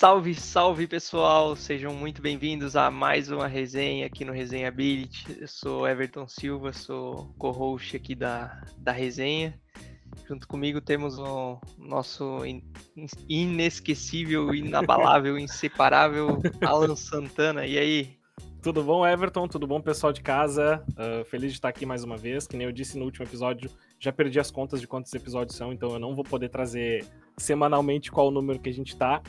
Salve, salve pessoal! Sejam muito bem-vindos a mais uma resenha aqui no Resenha Ability. Eu sou Everton Silva, sou co-host aqui da, da resenha. Junto comigo temos o nosso in, inesquecível, inabalável, inseparável Alan Santana. E aí? Tudo bom, Everton? Tudo bom, pessoal de casa? Uh, feliz de estar aqui mais uma vez. Que nem eu disse no último episódio, já perdi as contas de quantos episódios são, então eu não vou poder trazer semanalmente qual o número que a gente tá.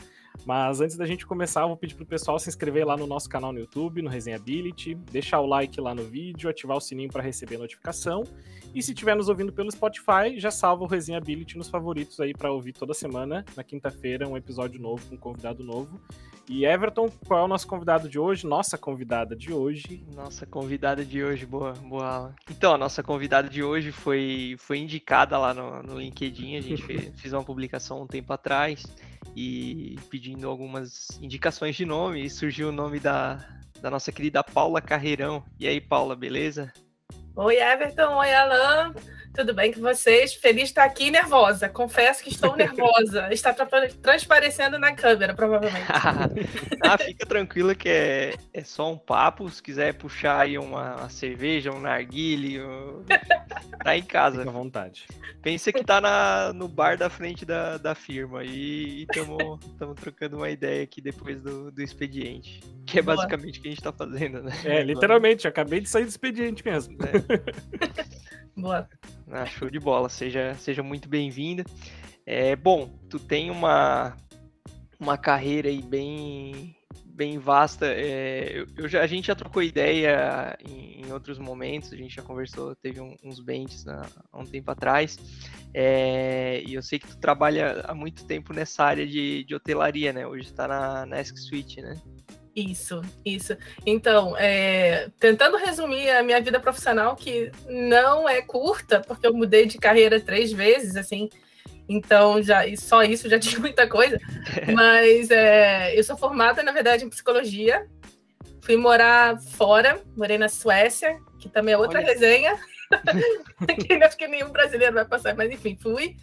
Mas antes da gente começar, eu vou pedir pro pessoal se inscrever lá no nosso canal no YouTube, no Resenhability, deixar o like lá no vídeo, ativar o sininho para receber notificação. E se estiver nos ouvindo pelo Spotify, já salva o Resenhability nos favoritos aí para ouvir toda semana, na quinta-feira, um episódio novo com um convidado novo. E Everton, qual é o nosso convidado de hoje? Nossa convidada de hoje. Nossa convidada de hoje, boa, boa. Então, a nossa convidada de hoje foi, foi indicada lá no, no LinkedIn, a gente fez, fez uma publicação um tempo atrás e pedindo algumas indicações de nome, e surgiu o nome da, da nossa querida Paula Carreirão. E aí, Paula, beleza? Oi, Everton. Oi, Alan. Tudo bem com vocês? Feliz de estar aqui nervosa. Confesso que estou nervosa. Está transparecendo na câmera, provavelmente. ah, fica tranquila que é, é só um papo. Se quiser puxar aí uma, uma cerveja, um narguile, tá em casa. Fica à vontade. Pensa que tá na, no bar da frente da, da firma e estamos trocando uma ideia aqui depois do, do expediente. Que é basicamente o que a gente está fazendo, né? É, literalmente. Acabei de sair do expediente mesmo. É. Boa. Ah, show de bola, seja, seja muito bem-vinda. É, bom, tu tem uma, uma carreira aí bem, bem vasta. É, eu, eu já, a gente já trocou ideia em, em, outros momentos, a gente já conversou, teve um, uns bentes há um tempo atrás. É, e eu sei que tu trabalha há muito tempo nessa área de, de hotelaria, né? Hoje está na, na Suite, né? Isso, isso. Então, é, tentando resumir a minha vida profissional, que não é curta, porque eu mudei de carreira três vezes, assim, então já só isso já tinha muita coisa. Mas é, eu sou formada, na verdade, em psicologia. Fui morar fora, morei na Suécia, que também é outra Olha. resenha. que acho que nenhum brasileiro vai passar, mas enfim, fui.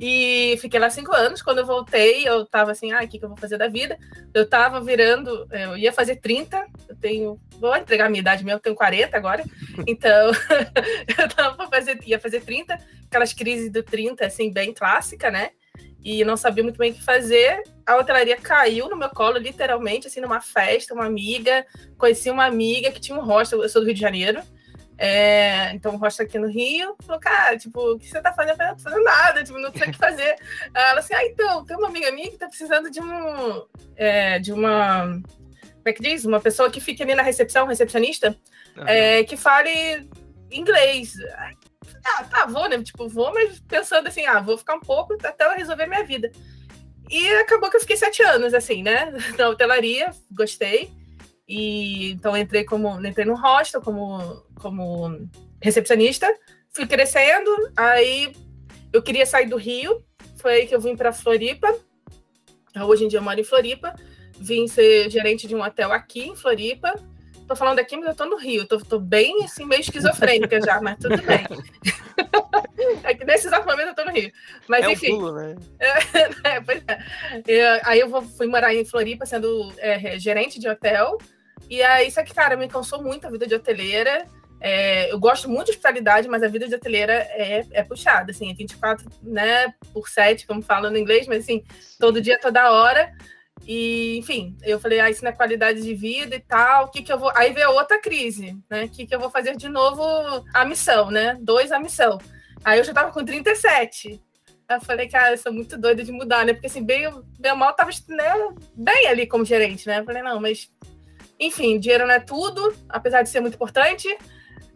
E fiquei lá cinco anos. Quando eu voltei, eu tava assim, ah, o que, que eu vou fazer da vida? Eu tava virando, eu ia fazer 30, eu tenho, vou entregar a minha idade mesmo, eu tenho 40 agora. Então, eu tava fazer, ia fazer 30, aquelas crises do 30, assim, bem clássica, né? E não sabia muito bem o que fazer. A hotelaria caiu no meu colo, literalmente, assim, numa festa, uma amiga. Conheci uma amiga que tinha um hostel, eu sou do Rio de Janeiro. É, então, Rocha aqui no Rio falou, cara, tipo, o que você tá fazendo? Eu falei, não tô fazendo nada, tipo, não sei o que fazer. Ela assim, ah, então, tem uma amiga minha que tá precisando de um. É, de uma. Como é que diz? Uma pessoa que fique ali na recepção, recepcionista, uhum. é, que fale inglês. Ah, tá, vou, né? Tipo, vou, mas pensando assim, ah, vou ficar um pouco até ela resolver minha vida. E acabou que eu fiquei sete anos, assim, né? Na hotelaria, gostei. E então entrei como entrei no hostel como como recepcionista, fui crescendo, aí eu queria sair do Rio, foi aí que eu vim para Floripa. Hoje em dia eu moro em Floripa, vim ser gerente de um hotel aqui em Floripa. Tô falando aqui, mas eu tô no Rio, tô, tô bem assim, meio esquizofrênica já, mas tudo bem. é que nesse exato momento eu tô no Rio. Mas é enfim. Um pulo, né? é, é. Aí eu vou, fui morar em Floripa sendo é, gerente de hotel. E aí, isso aqui, cara, me cansou muito a vida de hoteleira. É, eu gosto muito de hospitalidade, mas a vida de hoteleira é, é puxada, assim, é 24 né, por 7, como falam no inglês, mas assim, todo dia, toda hora. E, enfim, eu falei, ah, isso não é qualidade de vida e tal, o que que eu vou... Aí veio outra crise, né, o que que eu vou fazer de novo a missão, né, dois a missão. Aí eu já tava com 37. Aí eu falei, cara, eu sou muito doida de mudar, né, porque assim, bem, bem mal, tava né, bem ali como gerente, né, eu falei, não, mas enfim, dinheiro não é tudo, apesar de ser muito importante.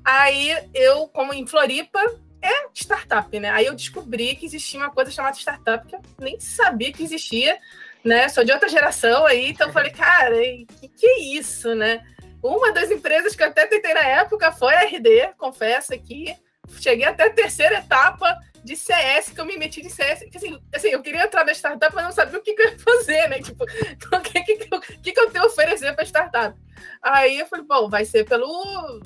Aí eu, como em Floripa, é startup, né? Aí eu descobri que existia uma coisa chamada startup que eu nem sabia que existia, né? Sou de outra geração aí, então falei, cara, que que é isso, né? Uma das empresas que eu até tentei na época foi a RD, confesso aqui. Cheguei até a terceira etapa de CS, que eu me meti de CS. Assim, assim, eu queria entrar na startup, mas não sabia o que, que eu ia fazer, né? Tipo, o que, que, eu, que, que eu tenho a oferecer para startup? Aí eu falei, bom, vai ser pelo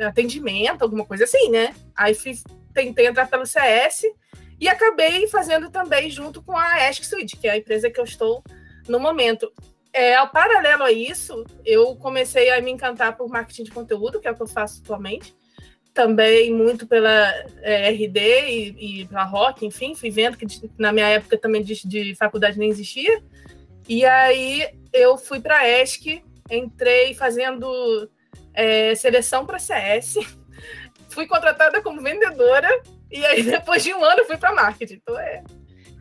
atendimento, alguma coisa assim, né? Aí fiz, tentei entrar pelo CS e acabei fazendo também junto com a Ask Suite, que é a empresa que eu estou no momento. É, ao paralelo a isso, eu comecei a me encantar por marketing de conteúdo, que é o que eu faço atualmente. Também muito pela é, RD e, e pela Rock, enfim, fui vendo que na minha época também de, de faculdade nem existia. E aí eu fui para a ESC, entrei fazendo é, seleção para CS, fui contratada como vendedora, e aí depois de um ano fui para marketing. Então é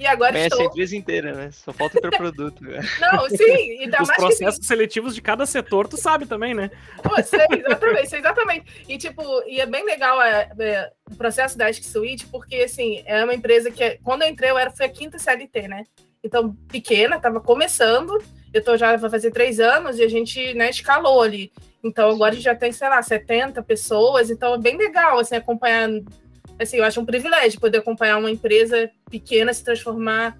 e agora Conhece estou... a empresa inteira, né? Só falta ter produto. Né? Não, sim. Ainda Os processos que... seletivos de cada setor, tu sabe também, né? Pô, sei, exatamente, sei exatamente. E, tipo, e é bem legal é, é, o processo da Ask Suite, porque, assim, é uma empresa que, quando eu entrei, eu era, foi a quinta CLT, né? Então, pequena, estava começando, eu tô já, vai fazer três anos, e a gente, né, escalou ali. Então, agora a gente já tem, sei lá, 70 pessoas, então é bem legal, assim, acompanhar assim, eu acho um privilégio poder acompanhar uma empresa pequena se transformar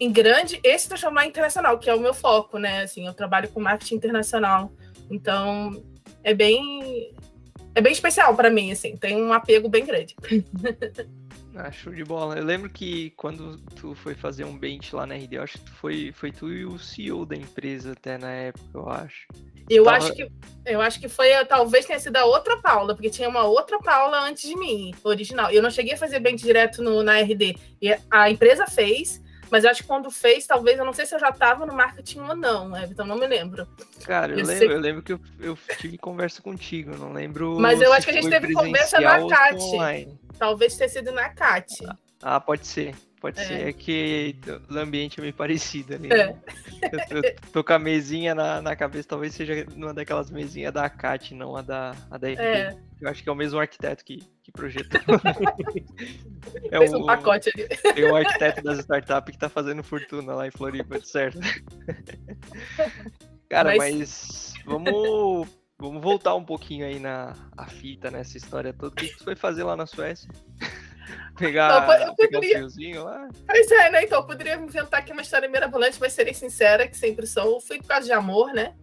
em grande e se transformar em internacional, que é o meu foco, né? Assim, eu trabalho com marketing internacional. Então, é bem é bem especial para mim, assim, tem um apego bem grande. Ah, show de bola. Eu lembro que quando tu foi fazer um bench lá na RD, eu acho que foi, foi tu e o CEO da empresa até na época, eu acho. Eu Tava... acho que eu acho que foi, talvez tenha sido a outra Paula, porque tinha uma outra Paula antes de mim, original. Eu não cheguei a fazer bench direto no, na RD. E a empresa fez, mas eu acho que quando fez, talvez, eu não sei se eu já estava no marketing ou não, então não me lembro. Cara, eu, eu lembro, sei... eu lembro que eu, eu tive conversa contigo, não lembro. Mas eu acho que a gente teve conversa na CAT. Talvez tenha sido na CAT. Ah, pode ser. Pode é. ser. É que o ambiente é meio parecido ali. É. Né? Eu, eu, tô com a mesinha na, na cabeça, talvez seja uma daquelas mesinhas da CAT, não a da, a da. É. Eu acho que é o mesmo arquiteto que, que projetou. é Fez um pacote ali. Tem um arquiteto das startups que tá fazendo fortuna lá em Floripa, certo? Cara, mas, mas vamos Vamos voltar um pouquinho aí na a fita, nessa história toda. O que você foi fazer lá na Suécia? Pegar, não, eu poderia... pegar um lá? Pois é, né? Então, eu poderia inventar aqui uma história mirabolante, mas serei sincera, que sempre sou. Fui por causa de amor, né?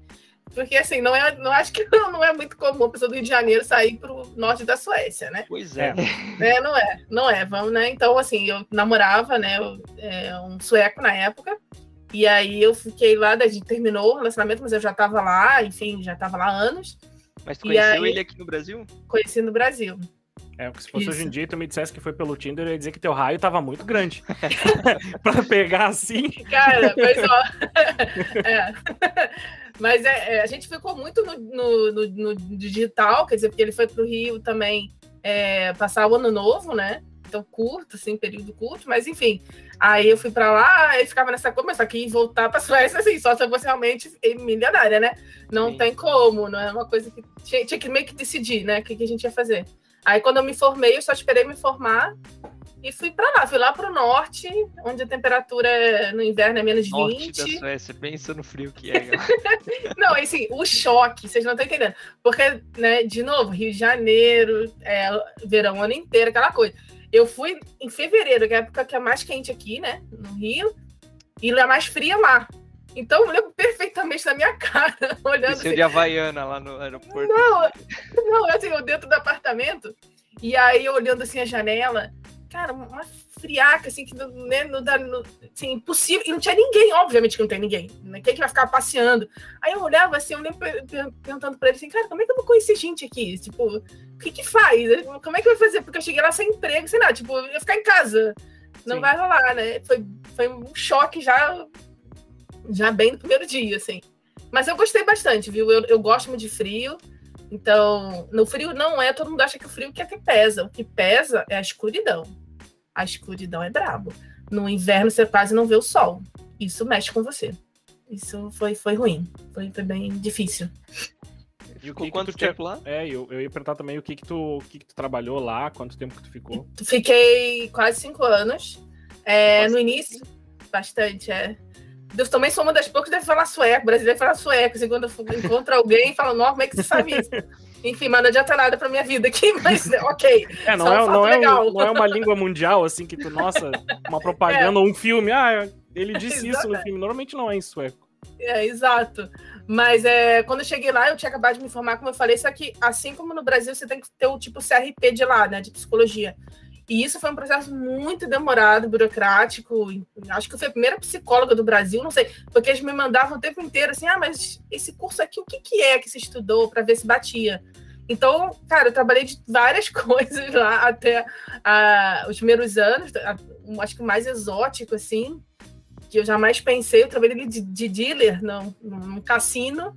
Porque, assim, não é, não acho que não, não é muito comum a pessoa do Rio de Janeiro sair para o norte da Suécia, né? Pois é. é. Não é, não é, vamos, né? Então, assim, eu namorava, né, eu, é, um sueco na época, e aí eu fiquei lá, a gente terminou o relacionamento, mas eu já estava lá, enfim, já estava lá há anos. Mas tu conheceu aí, ele aqui no Brasil? Conheci no Brasil. É, se fosse Isso. hoje em dia e tu me dissesse que foi pelo Tinder, eu ia dizer que teu raio tava muito grande. pra pegar assim. Cara, mas ó. é. Mas é, é, a gente ficou muito no, no, no, no, digital, quer dizer, porque ele foi pro Rio também é, passar o ano novo, né? Então, curto, assim, período curto, mas enfim. Aí eu fui para lá e ficava nessa coisa, mas só que voltar para Suécia, assim, só se eu fosse realmente milionária, né? Não Sim. tem como, não é uma coisa que tinha, tinha que meio que decidir, né? O que, que, a gente ia fazer. Aí quando eu me formei, eu só esperei me formar e fui para lá, fui lá para o norte, onde a temperatura no inverno é menos norte 20. Da Suécia, pensa no frio que é. não, assim, o choque, vocês não estão entendendo. Porque, né, de novo, Rio de Janeiro, é, verão ano inteiro, aquela coisa. Eu fui em fevereiro, que é a época que é mais quente aqui, né? No Rio. E é mais fria lá. Então eu lembro perfeitamente da minha cara, olhando. Assim, de Havaiana lá no aeroporto. Não, não, assim, eu dentro do apartamento. E aí, olhando assim a janela, cara, uma friaca, assim, que né, não dá. Não, assim, impossível. E não tinha ninguém, obviamente que não tem ninguém. Né? Quem é que vai ficar passeando? Aí eu olhava assim, eu lembro perguntando pra ele assim, cara, como é que eu vou conhecer gente aqui? Tipo, o que que faz? Como é que vai fazer? Porque eu cheguei lá sem emprego, sei lá, tipo, eu ia ficar em casa. Não Sim. vai rolar, né? Foi, foi um choque já, já bem no primeiro dia, assim. Mas eu gostei bastante, viu? Eu, eu gosto muito de frio. Então, no frio não é, todo mundo acha que o frio que é que pesa. O que pesa é a escuridão a escuridão é brabo. No inverno você quase não vê o sol. Isso mexe com você. Isso foi, foi ruim. Foi, foi bem difícil. Ficou quanto tempo lá? É, eu, eu ia perguntar também o que que, tu, o que que tu trabalhou lá, quanto tempo que tu ficou? Fiquei quase cinco anos. É, no início, bastante, é. Eu também sou uma das poucas que deve falar sueco, brasileiro fala sueco. Assim, quando eu encontro alguém, fala, nossa, como é que você sabe isso? Enfim, mas não adianta nada pra minha vida aqui, mas ok. É, não, é, um não, é, um, não é uma língua mundial, assim, que tu, nossa, uma propaganda ou é. um filme, ah, ele disse isso no filme. Normalmente não é em sueco. É, exato. Mas é, quando eu cheguei lá, eu tinha acabado de me informar, como eu falei, só que assim como no Brasil, você tem que ter o tipo CRP de lá, né, de psicologia. E isso foi um processo muito demorado, burocrático. Acho que eu fui a primeira psicóloga do Brasil, não sei, porque eles me mandavam o tempo inteiro assim: ah, mas esse curso aqui, o que, que é que você estudou para ver se batia? Então, cara, eu trabalhei de várias coisas lá até uh, os primeiros anos, acho que o mais exótico, assim, que eu jamais pensei. Eu trabalhei de, de dealer num, num cassino.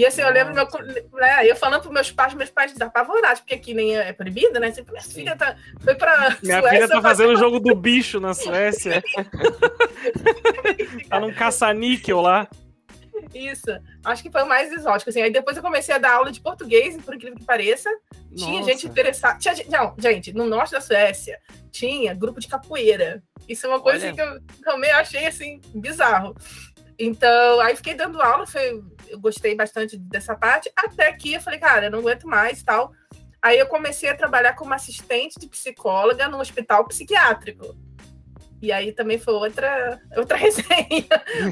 E assim, eu lembro, meu, né, eu falando para meus pais, meus pais apavorados, porque aqui nem é proibido, né? Sempre, minha filha tá, foi para Minha Suécia, filha tá fazendo o jogo do bicho na Suécia. tá num caça-níquel lá. Isso. Acho que foi o mais exótico, assim. Aí depois eu comecei a dar aula de português, por incrível que pareça. Nossa. Tinha gente interessada. Tinha, não, gente, no norte da Suécia tinha grupo de capoeira. Isso é uma coisa Olha. que eu também achei, assim, bizarro. Então, aí fiquei dando aula, foi, eu gostei bastante dessa parte, até que eu falei, cara, eu não aguento mais tal. Aí eu comecei a trabalhar como assistente de psicóloga no hospital psiquiátrico. E aí também foi outra, outra resenha,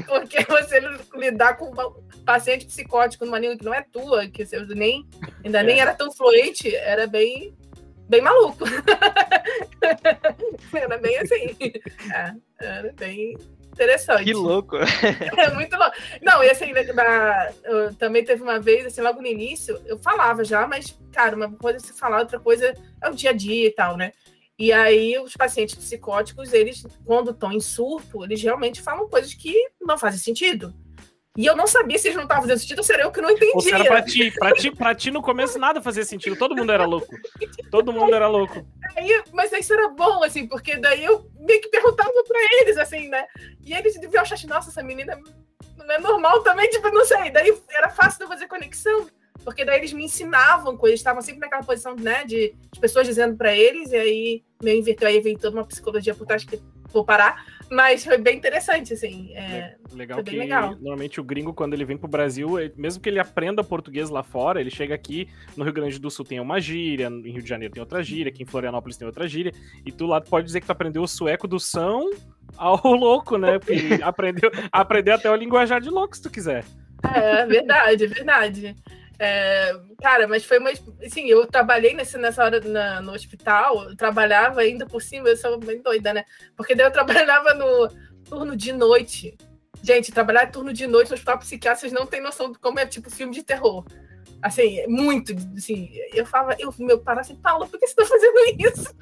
porque você lidar com um paciente psicótico numa língua que não é tua, que nem, ainda nem é. era tão fluente, era bem, bem maluco. era bem assim. É, era bem interessante. Que louco! É muito louco. Não, e assim, na, também teve uma vez, assim, logo no início, eu falava já, mas, cara, uma coisa é se falar, outra coisa é o dia a dia e tal, né? E aí, os pacientes psicóticos, eles, quando estão em surto, eles realmente falam coisas que não fazem sentido. E eu não sabia se eles não estavam fazendo sentido ou se era eu que não entendia. Ou era pra ti. Pra ti, pra ti, no começo, nada fazia sentido. Todo mundo era louco. Todo mundo era louco. Aí, mas isso era bom, assim, porque daí eu meio que perguntava pra eles, assim, né? E eles deviam achar, nossa, essa menina não é normal também, tipo, não sei. Daí era fácil de eu fazer conexão porque daí eles me ensinavam coisas, estavam sempre naquela posição, né, de, de pessoas dizendo para eles, e aí meio inverteu, aí veio toda uma psicologia por trás que vou parar, mas foi bem interessante, assim, é, legal que legal. normalmente o gringo, quando ele vem pro Brasil, mesmo que ele aprenda português lá fora, ele chega aqui, no Rio Grande do Sul tem uma gíria, em Rio de Janeiro tem outra gíria, aqui em Florianópolis tem outra gíria, e tu lá pode dizer que tu aprendeu o sueco do São ao louco, né, porque aprendeu, aprendeu até o linguajar de louco, se tu quiser. É, verdade, verdade. É, cara, mas foi uma. Assim, eu trabalhei nesse, nessa hora na, no hospital, trabalhava ainda por cima, eu sou bem doida, né? Porque daí eu trabalhava no turno de noite. Gente, trabalhar turno de noite no hospital psiquiátrico, vocês não têm noção de como é tipo filme de terror. Assim, muito. Assim, eu falava, eu, meu pai assim, Paulo, por que você tá fazendo isso?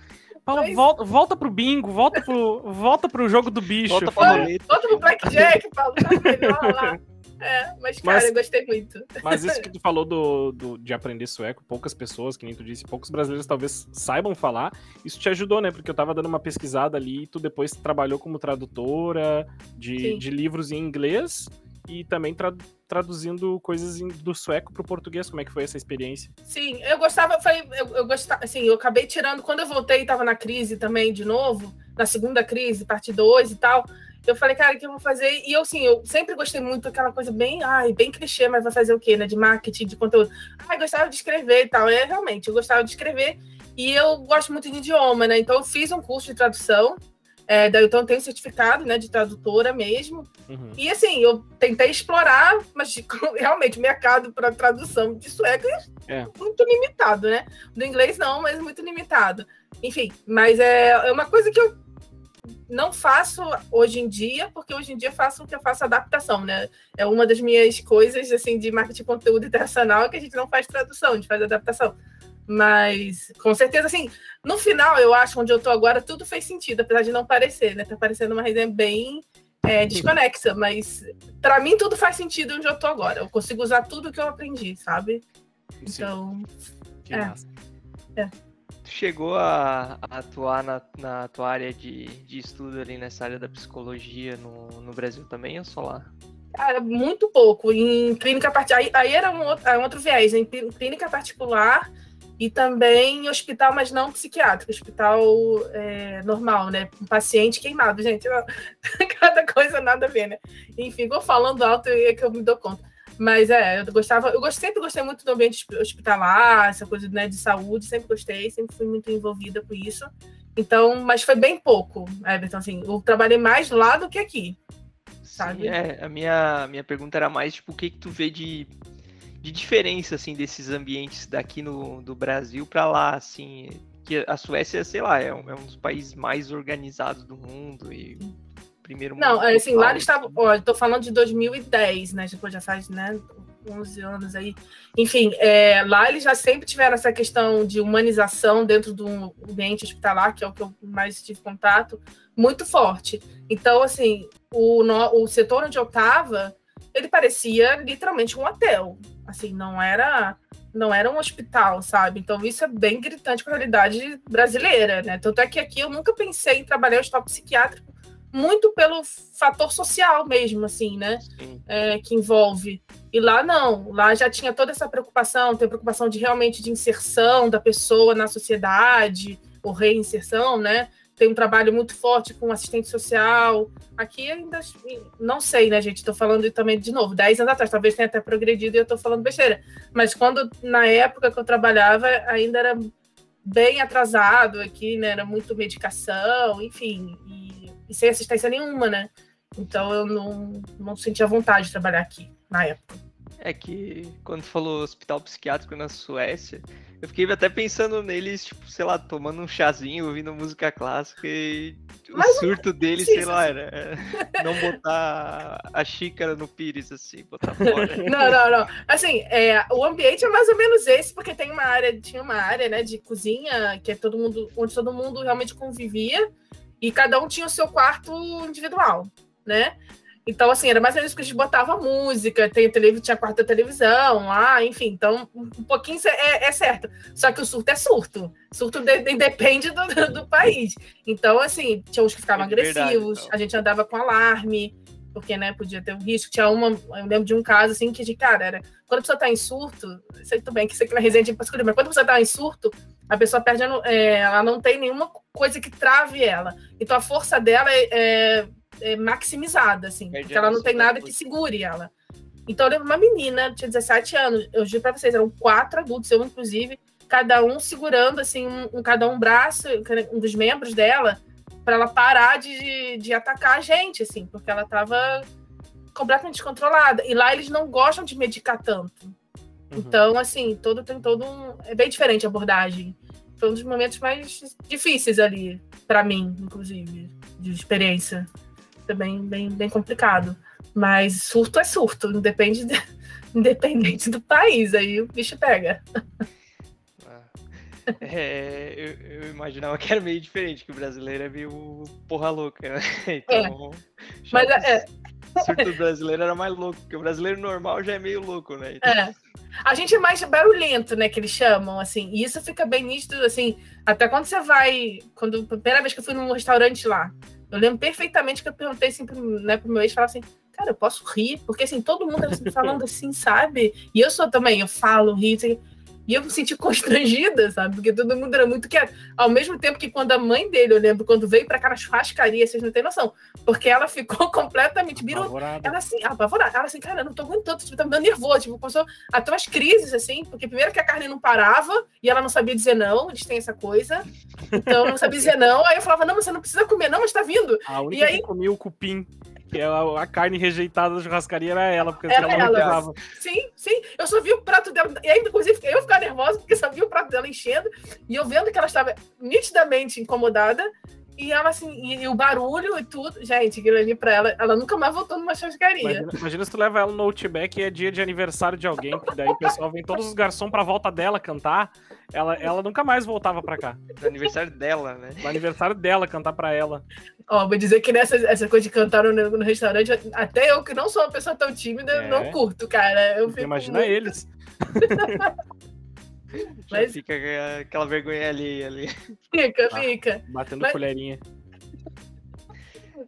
Paulo, Mas... volta, volta pro bingo, volta pro, volta pro jogo do bicho. Volta, volta, volta pro Blackjack, Paulo, tá melhor lá. É, mas, cara, mas, eu gostei muito. Mas isso que tu falou do, do, de aprender sueco, poucas pessoas, que nem tu disse, poucos brasileiros talvez saibam falar. Isso te ajudou, né? Porque eu tava dando uma pesquisada ali e tu depois trabalhou como tradutora de, de livros em inglês e também tra traduzindo coisas do sueco pro português. Como é que foi essa experiência? Sim, eu gostava, foi, eu, eu gostava, assim, eu acabei tirando, quando eu voltei, tava na crise também de novo, na segunda crise, parte 2 e tal. Eu falei, cara, o que eu vou fazer? E eu, assim, eu sempre gostei muito daquela coisa bem, ai, bem clichê, mas vai fazer o quê, né? De marketing, de conteúdo. Ai, gostava de escrever e tal. É, realmente, eu gostava de escrever. E eu gosto muito de idioma, né? Então, eu fiz um curso de tradução. É, daí, então, eu tenho certificado, né, de tradutora mesmo. Uhum. E, assim, eu tentei explorar, mas realmente, o mercado para tradução de sueco é, é muito limitado, né? Do inglês, não, mas muito limitado. Enfim, mas é, é uma coisa que eu não faço hoje em dia, porque hoje em dia faço o que eu faço adaptação, né? É uma das minhas coisas, assim, de marketing de conteúdo internacional, que a gente não faz tradução, a gente faz adaptação. Mas, com certeza, assim, no final, eu acho, onde eu tô agora, tudo fez sentido, apesar de não parecer, né? Tá parecendo uma resenha bem é, desconexa, mas para mim tudo faz sentido onde eu tô agora. Eu consigo usar tudo que eu aprendi, sabe? Então. Sim. Que é. massa. É chegou a, a atuar na, na, tua área de, de estudo ali nessa área da psicologia no, no Brasil também ou só lá? Cara, muito pouco. Em clínica particular. Aí, aí era um outro, um outro viés, em clínica particular e também em hospital, mas não psiquiátrico, hospital é, normal, né? Um paciente queimado, gente. Cada coisa nada a ver, né? Enfim, vou falando alto e é que eu me dou conta. Mas é, eu gostava, eu sempre gostei muito do ambiente hospitalar, essa coisa né, de saúde, sempre gostei, sempre fui muito envolvida com isso. Então, mas foi bem pouco, Everton, assim, eu trabalhei mais lá do que aqui. Sabe? Sim, é, a minha, minha pergunta era mais, tipo, o que que tu vê de, de diferença, assim, desses ambientes daqui no do Brasil para lá, assim, que a Suécia, sei lá, é um, é um dos países mais organizados do mundo e primeiro Não, é assim, lá eles estavam, ó, eu tô falando de 2010, né, depois já faz, né, 11 anos aí. Enfim, é, lá eles já sempre tiveram essa questão de humanização dentro do ambiente hospitalar, que é o que eu mais tive contato, muito forte. Então, assim, o, no, o setor onde eu estava, ele parecia literalmente um hotel. Assim, não era não era um hospital, sabe? Então isso é bem gritante com a realidade brasileira, né? Tanto é que aqui eu nunca pensei em trabalhar em hospital psiquiátrico, muito pelo fator social mesmo, assim, né? É, que envolve. E lá não, lá já tinha toda essa preocupação, tem preocupação de realmente de inserção da pessoa na sociedade, ou reinserção, né? Tem um trabalho muito forte com assistente social. Aqui ainda não sei, né, gente? Estou falando também de novo, 10 anos atrás, talvez tenha até progredido e eu estou falando besteira. Mas quando, na época que eu trabalhava, ainda era bem atrasado aqui, né? Era muito medicação, enfim, e, e sem assistência nenhuma, né? Então eu não, não sentia vontade de trabalhar aqui na época. É que quando falou hospital psiquiátrico na Suécia, eu fiquei até pensando neles, tipo, sei lá, tomando um chazinho, ouvindo música clássica e Mas, o surto deles, sei lá, era não botar a xícara no pires, assim, botar fora. Não, não, não. Assim, é, o ambiente é mais ou menos esse, porque tem uma área, tinha uma área, né, de cozinha, que é todo mundo, onde todo mundo realmente convivia, e cada um tinha o seu quarto individual, né? Então, assim, era mais ou menos que a gente botava música, tem televisão, tinha quarta televisão lá, enfim. Então, um pouquinho é, é, certo. Só que o surto é surto. Surto de, de, depende do, do, do, país. Então, assim, tinha uns que ficavam é agressivos, verdade, então. a gente andava com alarme, porque, né, podia ter um risco. Tinha uma, eu lembro de um caso, assim, que, de cara, era quando a pessoa tá em surto, sei tudo bem que isso aqui na resenha de mas quando a pessoa tá em surto, a pessoa perde, é, ela não tem nenhuma coisa que trave ela. Então, a força dela é, é é, maximizada, assim, porque ela não tem nada que segure ela. Então eu lembro uma menina, tinha 17 anos, eu juro pra vocês, eram quatro adultos, eu inclusive, cada um segurando, assim, um, um cada um braço, um dos membros dela, para ela parar de, de atacar a gente, assim, porque ela tava completamente descontrolada. E lá eles não gostam de medicar tanto. Uhum. Então, assim, todo tem todo um. É bem diferente a abordagem. Foi um dos momentos mais difíceis ali, para mim, inclusive, de experiência é bem, bem, bem complicado. Mas surto é surto, independe de, independente do país, aí o bicho pega. Ah, é, eu, eu, imaginava que era meio diferente, que o brasileiro é meio porra louca, né? Então, é. Mas é. Surto brasileiro era mais louco, porque o brasileiro normal já é meio louco, né? Então... É. A gente é mais barulhento, né, que eles chamam, assim, e isso fica bem nítido, assim, até quando você vai, quando, a primeira vez que eu fui num restaurante lá, eu lembro perfeitamente que eu perguntei assim pro, né, pro meu ex, falava assim, cara, eu posso rir? Porque assim, todo mundo assim, falando assim, sabe? E eu sou também, eu falo, rio, assim, e eu me senti constrangida, sabe? Porque todo mundo era muito quieto. Ao mesmo tempo que quando a mãe dele, eu lembro, quando veio pra cá na churrascaria, vocês não têm noção. Porque ela ficou completamente virou. Ela assim, apavorada. Ela assim, cara, eu não tô aguentando, tipo, tá me dando nervoso. Tipo, começou até umas crises, assim, porque primeiro que a carne não parava e ela não sabia dizer não, eles têm essa coisa. Então não sabia dizer não. Aí eu falava, não, você não precisa comer, não, mas tá vindo. A única e aí... que comia o cupim que a, a, carne rejeitada da churrascaria era ela, porque era ela, ela não Sim, sim. Eu só vi o prato dela. E aí, inclusive, eu ficar nervosa, porque só vi o prato dela enchendo. E eu vendo que ela estava nitidamente incomodada. E ela, assim, e, e, o barulho e tudo. Gente, aquilo ali pra ela, ela nunca mais voltou numa churrascaria. Imagina, imagina, se tu leva ela no Outback e é dia de aniversário de alguém, que daí o pessoal vem todos os garçons pra volta dela cantar. Ela, ela nunca mais voltava pra cá. No aniversário dela, né? No aniversário dela, cantar pra ela. Ó, vou dizer que nessa essa coisa de cantar no, no restaurante, até eu que não sou uma pessoa tão tímida, é. não curto, cara. Eu Imagina muito... eles. Mas... fica aquela vergonha ali ali. Fica, ah, fica. Batendo Mas... colherinha.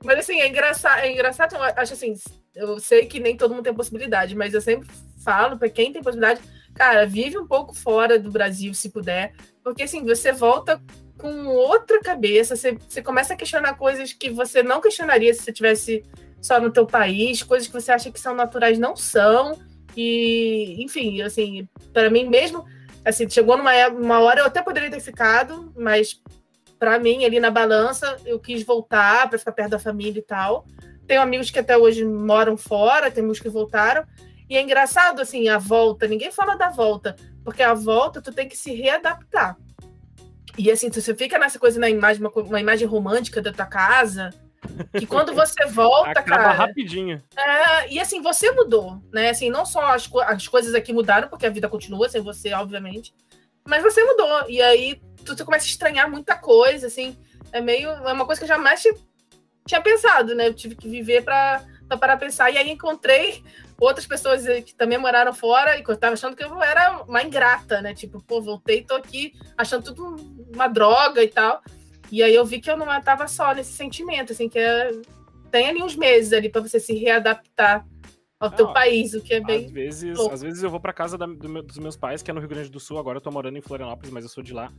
Mas assim, é engraçado, é engraçado, eu acho assim, eu sei que nem todo mundo tem possibilidade, mas eu sempre falo para quem tem possibilidade, cara, vive um pouco fora do Brasil, se puder, porque assim, você volta com outra cabeça, você, você começa a questionar coisas que você não questionaria se você tivesse só no teu país, coisas que você acha que são naturais não são, e enfim, assim, para mim mesmo assim, chegou numa uma hora eu até poderia ter ficado, mas para mim ali na balança eu quis voltar para ficar perto da família e tal. Tenho amigos que até hoje moram fora, tem amigos que voltaram. E é engraçado assim, a volta, ninguém fala da volta, porque a volta tu tem que se readaptar. E assim, você fica nessa coisa na imagem, uma, uma imagem romântica da tua casa, que quando você volta, Acaba cara. rapidinho. É, e assim, você mudou, né? Assim, não só as, co- as coisas aqui mudaram, porque a vida continua sem você, obviamente, mas você mudou. E aí tu, você começa a estranhar muita coisa, assim. É meio. É uma coisa que eu jamais ti- tinha pensado, né? Eu tive que viver parar pra pensar. E aí encontrei outras pessoas eh, que também moraram fora e que eu tava achando que eu era uma ingrata, né? Tipo, pô, voltei, tô aqui achando tudo uma droga e tal. E aí eu vi que eu não estava só nesse sentimento, assim, que é... tem ali uns meses ali para você se readaptar ao teu Não, país, o que é Às bem. vezes, louco. às vezes eu vou pra casa da- do meu- dos meus pais, que é no Rio Grande do Sul, agora eu tô morando em Florianópolis, mas eu sou de lá.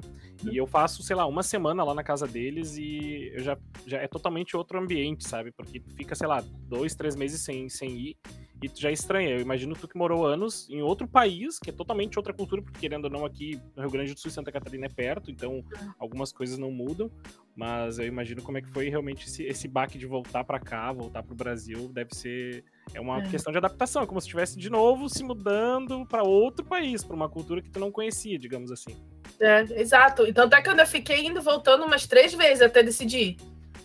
E eu faço, sei lá, uma semana lá na casa deles e eu já, já é totalmente outro ambiente, sabe? Porque fica, sei lá, dois, três meses sem, sem ir e tu já estranha. Eu imagino tu que morou anos em outro país, que é totalmente outra cultura, porque querendo ou não, aqui no Rio Grande do Sul e Santa Catarina é perto, então algumas coisas não mudam. Mas eu imagino como é que foi realmente esse, esse baque de voltar pra cá, voltar pro Brasil, deve ser. É uma É. questão de adaptação, é como se estivesse de novo se mudando pra outro país, pra uma cultura que tu não conhecia, digamos assim. É, exato. Então, até que eu ainda fiquei indo voltando umas três vezes até decidir,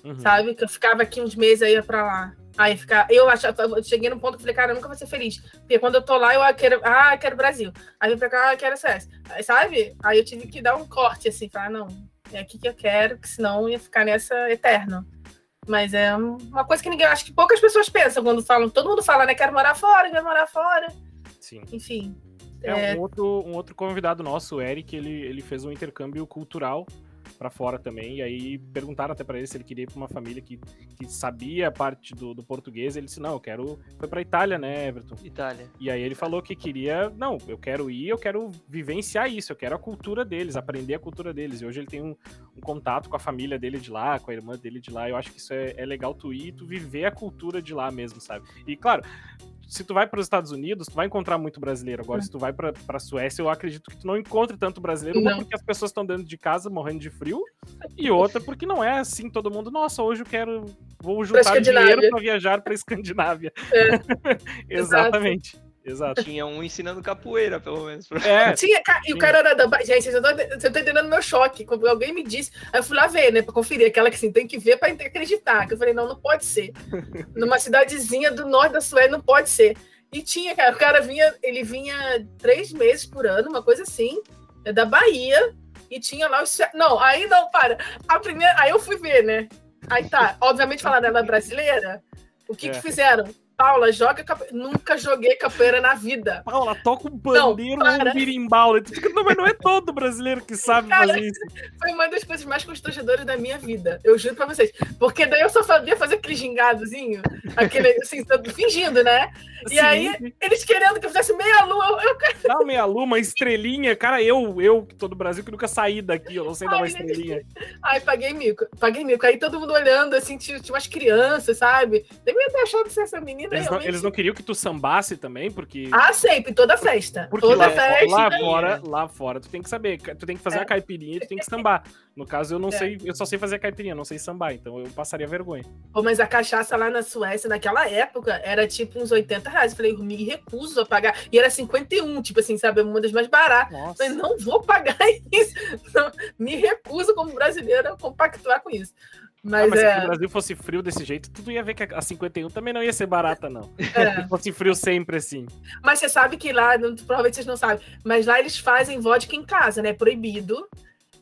Uhum. sabe? Que eu ficava aqui uns meses aí pra lá. Aí ficar, eu achava, eu cheguei num ponto que eu falei, cara, eu nunca vou ser feliz. Porque quando eu tô lá, eu ah, quero, ah, eu quero Brasil. Aí vem pra cá, ah, eu quero CS. Aí, sabe? Aí eu tive que dar um corte, assim, falar, não, é aqui que eu quero, que senão eu ia ficar nessa eterno. Mas é uma coisa que ninguém, acho que poucas pessoas pensam quando falam, todo mundo fala, né, quero morar fora, quero morar fora. Sim. Enfim. É, É. Um, outro, um outro convidado nosso, o Eric, ele, ele fez um intercâmbio cultural pra fora também. E aí perguntaram até pra ele se ele queria ir pra uma família que, que sabia parte do, do português. Ele disse: Não, eu quero. Foi pra Itália, né, Everton? Itália. E aí ele falou que queria, não, eu quero ir, eu quero vivenciar isso, eu quero a cultura deles, aprender a cultura deles. E hoje ele tem um, um contato com a família dele de lá, com a irmã dele de lá. Eu acho que isso é, é legal tu ir, e tu viver a cultura de lá mesmo, sabe? E claro, se tu vai para os Estados Unidos, tu vai encontrar muito brasileiro. Agora, se tu vai pra, pra Suécia, eu acredito que tu não encontre tanto brasileiro, uma Não. porque as pessoas estão dentro de casa morrendo de frio, e outra porque não é assim todo mundo, nossa, hoje eu quero, vou juntar dinheiro para viajar para Escandinávia. É. Exatamente. Exato. Tinha um ensinando capoeira, pelo menos. É, Tinha, e o cara era da. Gente, vocês não estão você tá entendendo meu choque. Quando alguém me disse, aí eu fui lá ver, né, pra conferir. Aquela que assim, tem que ver pra acreditar. Que eu falei, não, não pode ser. Numa cidadezinha do norte da Suécia, não pode ser. E tinha, cara, o cara vinha, ele vinha três meses por ano, uma coisa assim, é da Bahia, e tinha lá os. Não, aí não, para. A primeira, aí eu fui ver, né? Aí tá, obviamente falaram ela é brasileira. O que, É. que fizeram? Paula, joga capoeira. Nunca joguei capoeira na vida. Paula, toca um pandeiro ou para. um birimbau. Não, mas não é todo brasileiro que sabe Cara, fazer isso. Foi uma das coisas mais constrangedoras da minha vida. Eu juro pra vocês. Porque daí eu só sabia fazer aquele gingadozinho, aquele, assim, fingindo, né? E aí- Eles querendo que eu fizesse meia lua. Eu, dá uma meia lua, uma estrelinha. Cara, eu, eu, que tô do Brasil, que nunca saí daqui, eu não sei dar uma estrelinha. Ai, paguei mico. Paguei mico. Aí todo mundo olhando, assim, tinha, tinha umas crianças, sabe? Devia ter achado que essa menina Eles não, realmente... eles não queriam que tu sambasse também, porque. Ah, sempre, toda festa. Porque toda lá, festa. lá fora, lá fora, tu tem que saber, tu tem que fazer É. a caipirinha e tu tem que sambar. No caso, eu não É. sei, eu só sei fazer a caipirinha, não sei sambar, então eu passaria vergonha. Pô, mas a cachaça lá na Suécia, naquela época, era tipo uns 80 reais. Eu falei, eu me recuso a pagar. E era 51, tipo assim, sabe? Uma das mais baratas. Eu Nossa. falei, não vou pagar isso. Não, me recuso como brasileira a compactuar com isso. Ah, Mas, mas se é, o Brasil fosse frio desse jeito, tu ia ver que a 51 também não ia ser barata, não. é. Se fosse frio sempre assim. Mas você sabe que lá, não- provavelmente vocês não sabem, mas lá eles fazem vodka em casa, né? Proibido.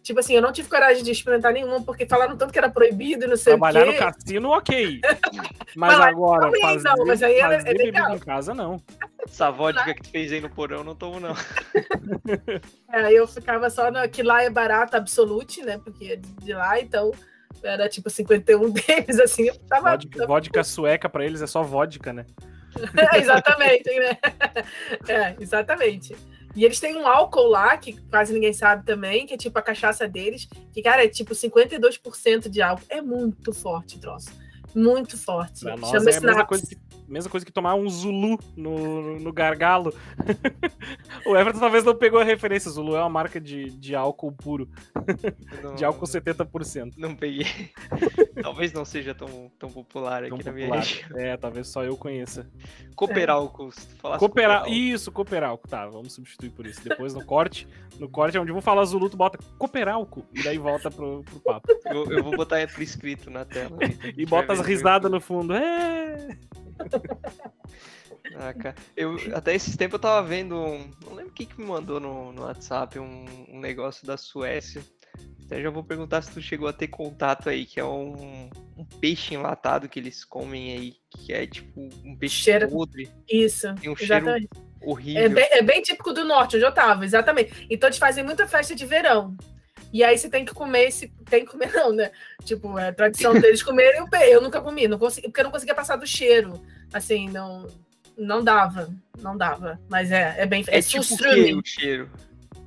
Tipo assim, eu não tive coragem de experimentar nenhuma, porque falaram tanto que era proibido, não sei Trabalhar o no quê. cassino, ok. Mas Mas lá agora, também, fazer, não, mas aí é- fazer é legal. em casa, não. Essa vodka que tu fez aí no porão, eu não tomo, não. É, eu ficava só no que lá é barato absolute, né? Porque é de lá, então era tipo 51 deles, assim, eu tava. Vodka, vodka sueca pra eles é só vodka, né? É, exatamente, né? É, exatamente. E eles têm um álcool lá, que quase ninguém sabe também, que é tipo a cachaça deles, que, cara, é tipo 52% de álcool. É muito forte o troço. Muito forte. Pra nós Chama é a mesma coisa que mesma coisa que tomar um Zulu no, no gargalo. o Everton talvez não pegou a referência. Zulu é uma marca de, de álcool puro. Não, de álcool 70%. Não peguei. talvez não seja tão, tão popular tão aqui popular. na minha região. É, talvez só eu conheça. Cooperálcool. É. Cooperal... Isso, Cooperálcool. Tá, vamos substituir por isso. Depois no corte, no corte é onde eu vou falar Zulu, tu bota Cooperálcool. E daí volta pro, pro papo. Eu, eu vou botar por escrito na tela. e bota as risadas no fundo. É... Ah, cara. Eu, até esses tempos eu tava vendo. Um, não lembro quem que me mandou no, no WhatsApp um, um, negócio da Suécia. Até já vou perguntar se tu chegou a ter contato aí, que é um, um peixe enlatado que eles comem aí, que é tipo um peixe cheiro... podre. Isso. Tem um exatamente. cheiro horrível. É bem, é bem, típico do norte, onde eu tava, exatamente. Então eles fazem muita festa de verão. E aí você tem que comer esse. Tem que comer, não, né? Tipo, é a tradição deles comerem o peixe. Eu nunca comi, não consegui, porque eu não conseguia passar do cheiro. Assim, não. Não dava. Não dava. Mas é, é bem. É, é tipo o cheiro?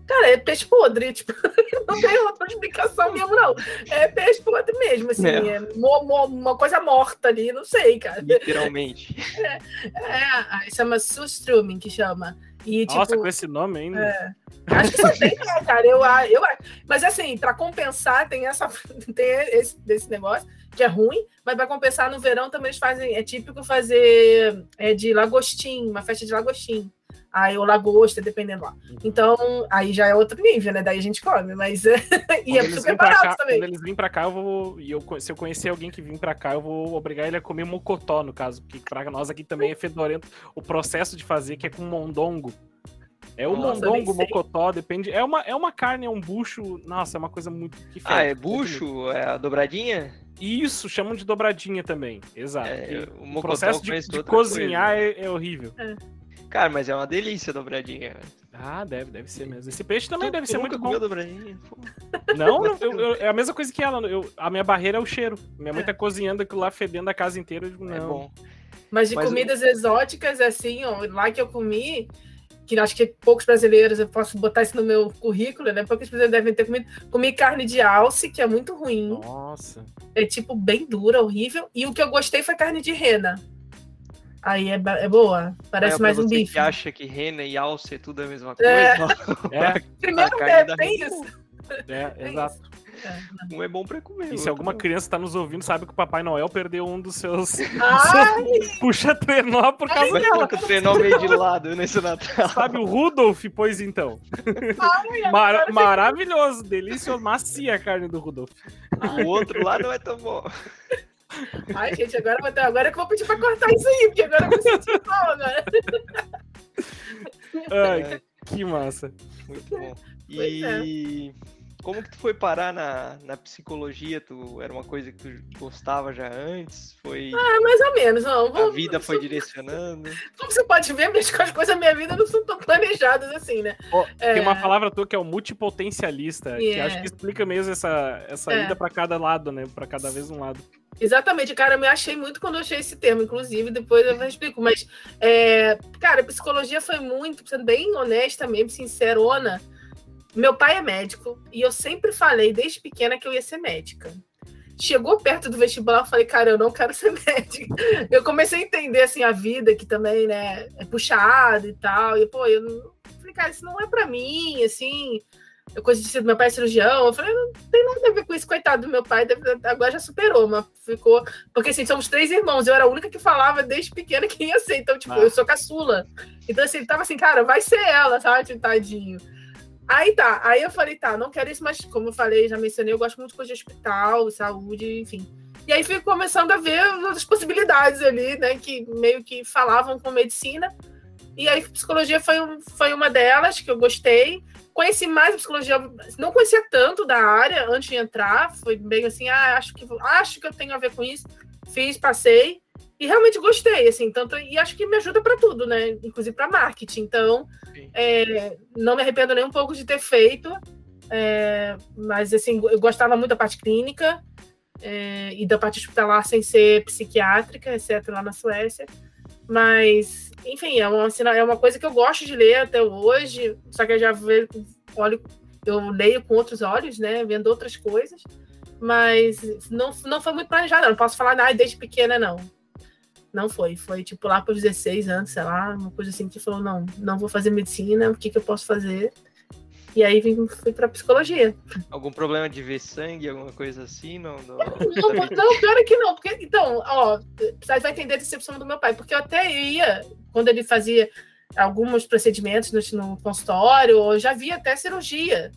Cara, é peixe podre, tipo, não tem outra explicação mesmo, não. É peixe podre mesmo, assim, é, é mo, mo, uma coisa morta ali, não sei, cara. Literalmente. É, é chama Sustrumen, que chama. E, Nossa, tipo, com esse nome ainda. É, acho que só tem, né, cara. Eu, eu, mas assim, para compensar, tem essa tem esse desse negócio que é ruim, mas para compensar no verão também eles fazem, é típico fazer é, de lagostim, uma festa de lagostim. Aí o lagosta, dependendo lá. Uhum. Então, aí já é outro nível, né? Daí a gente come, mas e é super barato cá, também. Quando eles vêm pra cá, eu vou. E eu, se eu conhecer alguém que vem pra cá, eu vou obrigar ele a comer mocotó, no caso, porque pra nós aqui também é fedorento o processo de fazer, que é com mondongo. É o nossa, mondongo, mocotó, depende. É uma, é uma carne, é um bucho. Nossa, é uma coisa muito. Que ah, é bucho? É a dobradinha? Isso, chamam de dobradinha também. Exato. É, o, o processo de, de cozinhar é, é, horrível. É. Cara, mas é uma delícia a dobradinha. Ah, deve, deve ser mesmo. Esse peixe também tu, deve tu ser muito bom. Dobradinha? Não, eu, eu, é a mesma coisa que ela. Eu, a minha barreira é o cheiro. Minha mãe é. tá cozinhando aquilo lá, fedendo a casa inteira. Eu digo, é não. É bom. Mas de mas comidas eu... exóticas, assim, ó, lá que eu comi, que acho que poucos brasileiros, eu posso botar isso no meu currículo, né? Poucos brasileiros devem ter comido. Comi carne de alce, que é muito ruim. Nossa. É tipo bem dura, horrível. E o que eu gostei foi carne de rena. Aí é, é boa. Parece é, mais um bife. que acha que rena e alce é tudo a mesma é. coisa. É. Primeiro é, tem isso. É, exato. Um é bom pra comer. E se alguma não. criança tá nos ouvindo, sabe que o Papai Noel perdeu um dos seus, puxa trenó por causa Mas dela. o trenó meio de lado nesse Natal. Sabe o Rudolf? Pois então. Ai, Mar maravilhoso, delicioso, macia a carne do Rudolf. O outro lado não é tão bom. Ai, gente, agora, vou ter, agora que eu vou pedir pra cortar isso aí, porque agora eu me senti mal agora. Ai, que massa. Muito bom. E como que tu foi parar na, na psicologia? Tu era uma coisa que tu gostava já antes? Foi. Ah, mais ou menos, não. A vida foi direcionando. Como você pode ver, as coisas da minha vida não são tão planejadas assim, né? Oh, é... Tem uma palavra tua que é o multipotencialista, yeah. que acho que explica mesmo essa, essa é. ida para cada lado, né? Para cada vez um lado. Exatamente, cara, eu me achei muito quando eu achei esse termo, inclusive, depois eu explico, mas, é, cara, psicologia foi muito, sendo bem honesta mesmo, sincerona, meu pai é médico e eu sempre falei desde pequena que eu ia ser médica. Chegou perto do vestibular, eu falei, cara, eu não quero ser médica. Eu comecei a entender assim a vida que também, né, é puxada e tal. E pô, eu não... falei, cara, isso não é para mim, assim. Eu coisa de meu pai é cirurgião. Eu falei, não tem nada a ver com isso, coitado do meu pai, agora já superou, mas ficou. Porque assim, somos três irmãos, eu era a única que falava desde pequena que ia ser. Então, tipo, ah. eu sou caçula. Então, assim, ele tava assim, cara, vai ser ela, sabe, tadinho. Aí tá, aí eu falei, tá, não quero isso, mas como eu falei, já mencionei, eu gosto muito de coisa de hospital, saúde, enfim. E aí fui começando a ver outras possibilidades ali, né, que meio que falavam com medicina. E aí psicologia foi, um, foi uma delas que eu gostei. Conheci mais a psicologia, não conhecia tanto da área antes de entrar, foi bem assim, ah, acho que acho que eu tenho a ver com isso. Fiz, passei e realmente gostei, assim, tanto e acho que me ajuda para tudo, né? Inclusive para marketing. Então, é, não me arrependo nem um pouco de ter feito, é, mas assim, eu gostava muito da parte clínica é, e da parte hospitalar sem ser psiquiátrica, exceto lá na Suécia. Mas, enfim, é uma, é uma coisa que eu gosto de ler até hoje, só que eu já vejo, olho, eu leio com outros olhos, né? Vendo outras coisas. Mas não, não foi muito planejado, não posso falar nada desde pequena, não Não foi. Foi tipo lá para os 16 anos, sei lá, uma coisa assim que falou: não, não vou fazer medicina, o que, que eu posso fazer? E aí vim, fui para psicologia. Algum problema de ver sangue, alguma coisa assim? Não, não... não, não pior é que não. Porque, então, ó, você vai entender a decepção do meu pai, porque eu até ia, quando ele fazia alguns procedimentos no, no consultório, eu já via até cirurgia.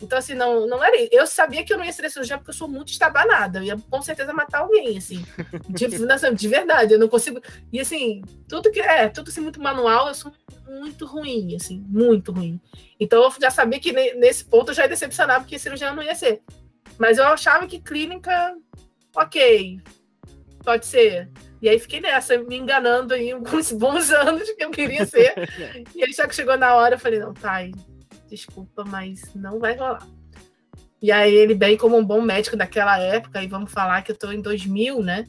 Então, assim, não, não era. Eu sabia que eu não ia ser cirurgiã porque eu sou muito estabanada. Eu ia com certeza matar alguém, assim. De, de verdade, eu não consigo. E assim, tudo que é, tudo assim, muito manual, eu sou muito ruim, assim, muito ruim. Então eu já sabia que nesse ponto eu já ia decepcionar, porque cirurgião não ia ser. Mas eu achava que clínica, ok, pode ser. E aí fiquei nessa, me enganando aí alguns bons anos que eu queria ser. e aí só que chegou na hora, eu falei, não, pai, desculpa, mas não vai rolar. E aí ele, bem como um bom médico daquela época, e vamos falar que eu estou em 2000, né?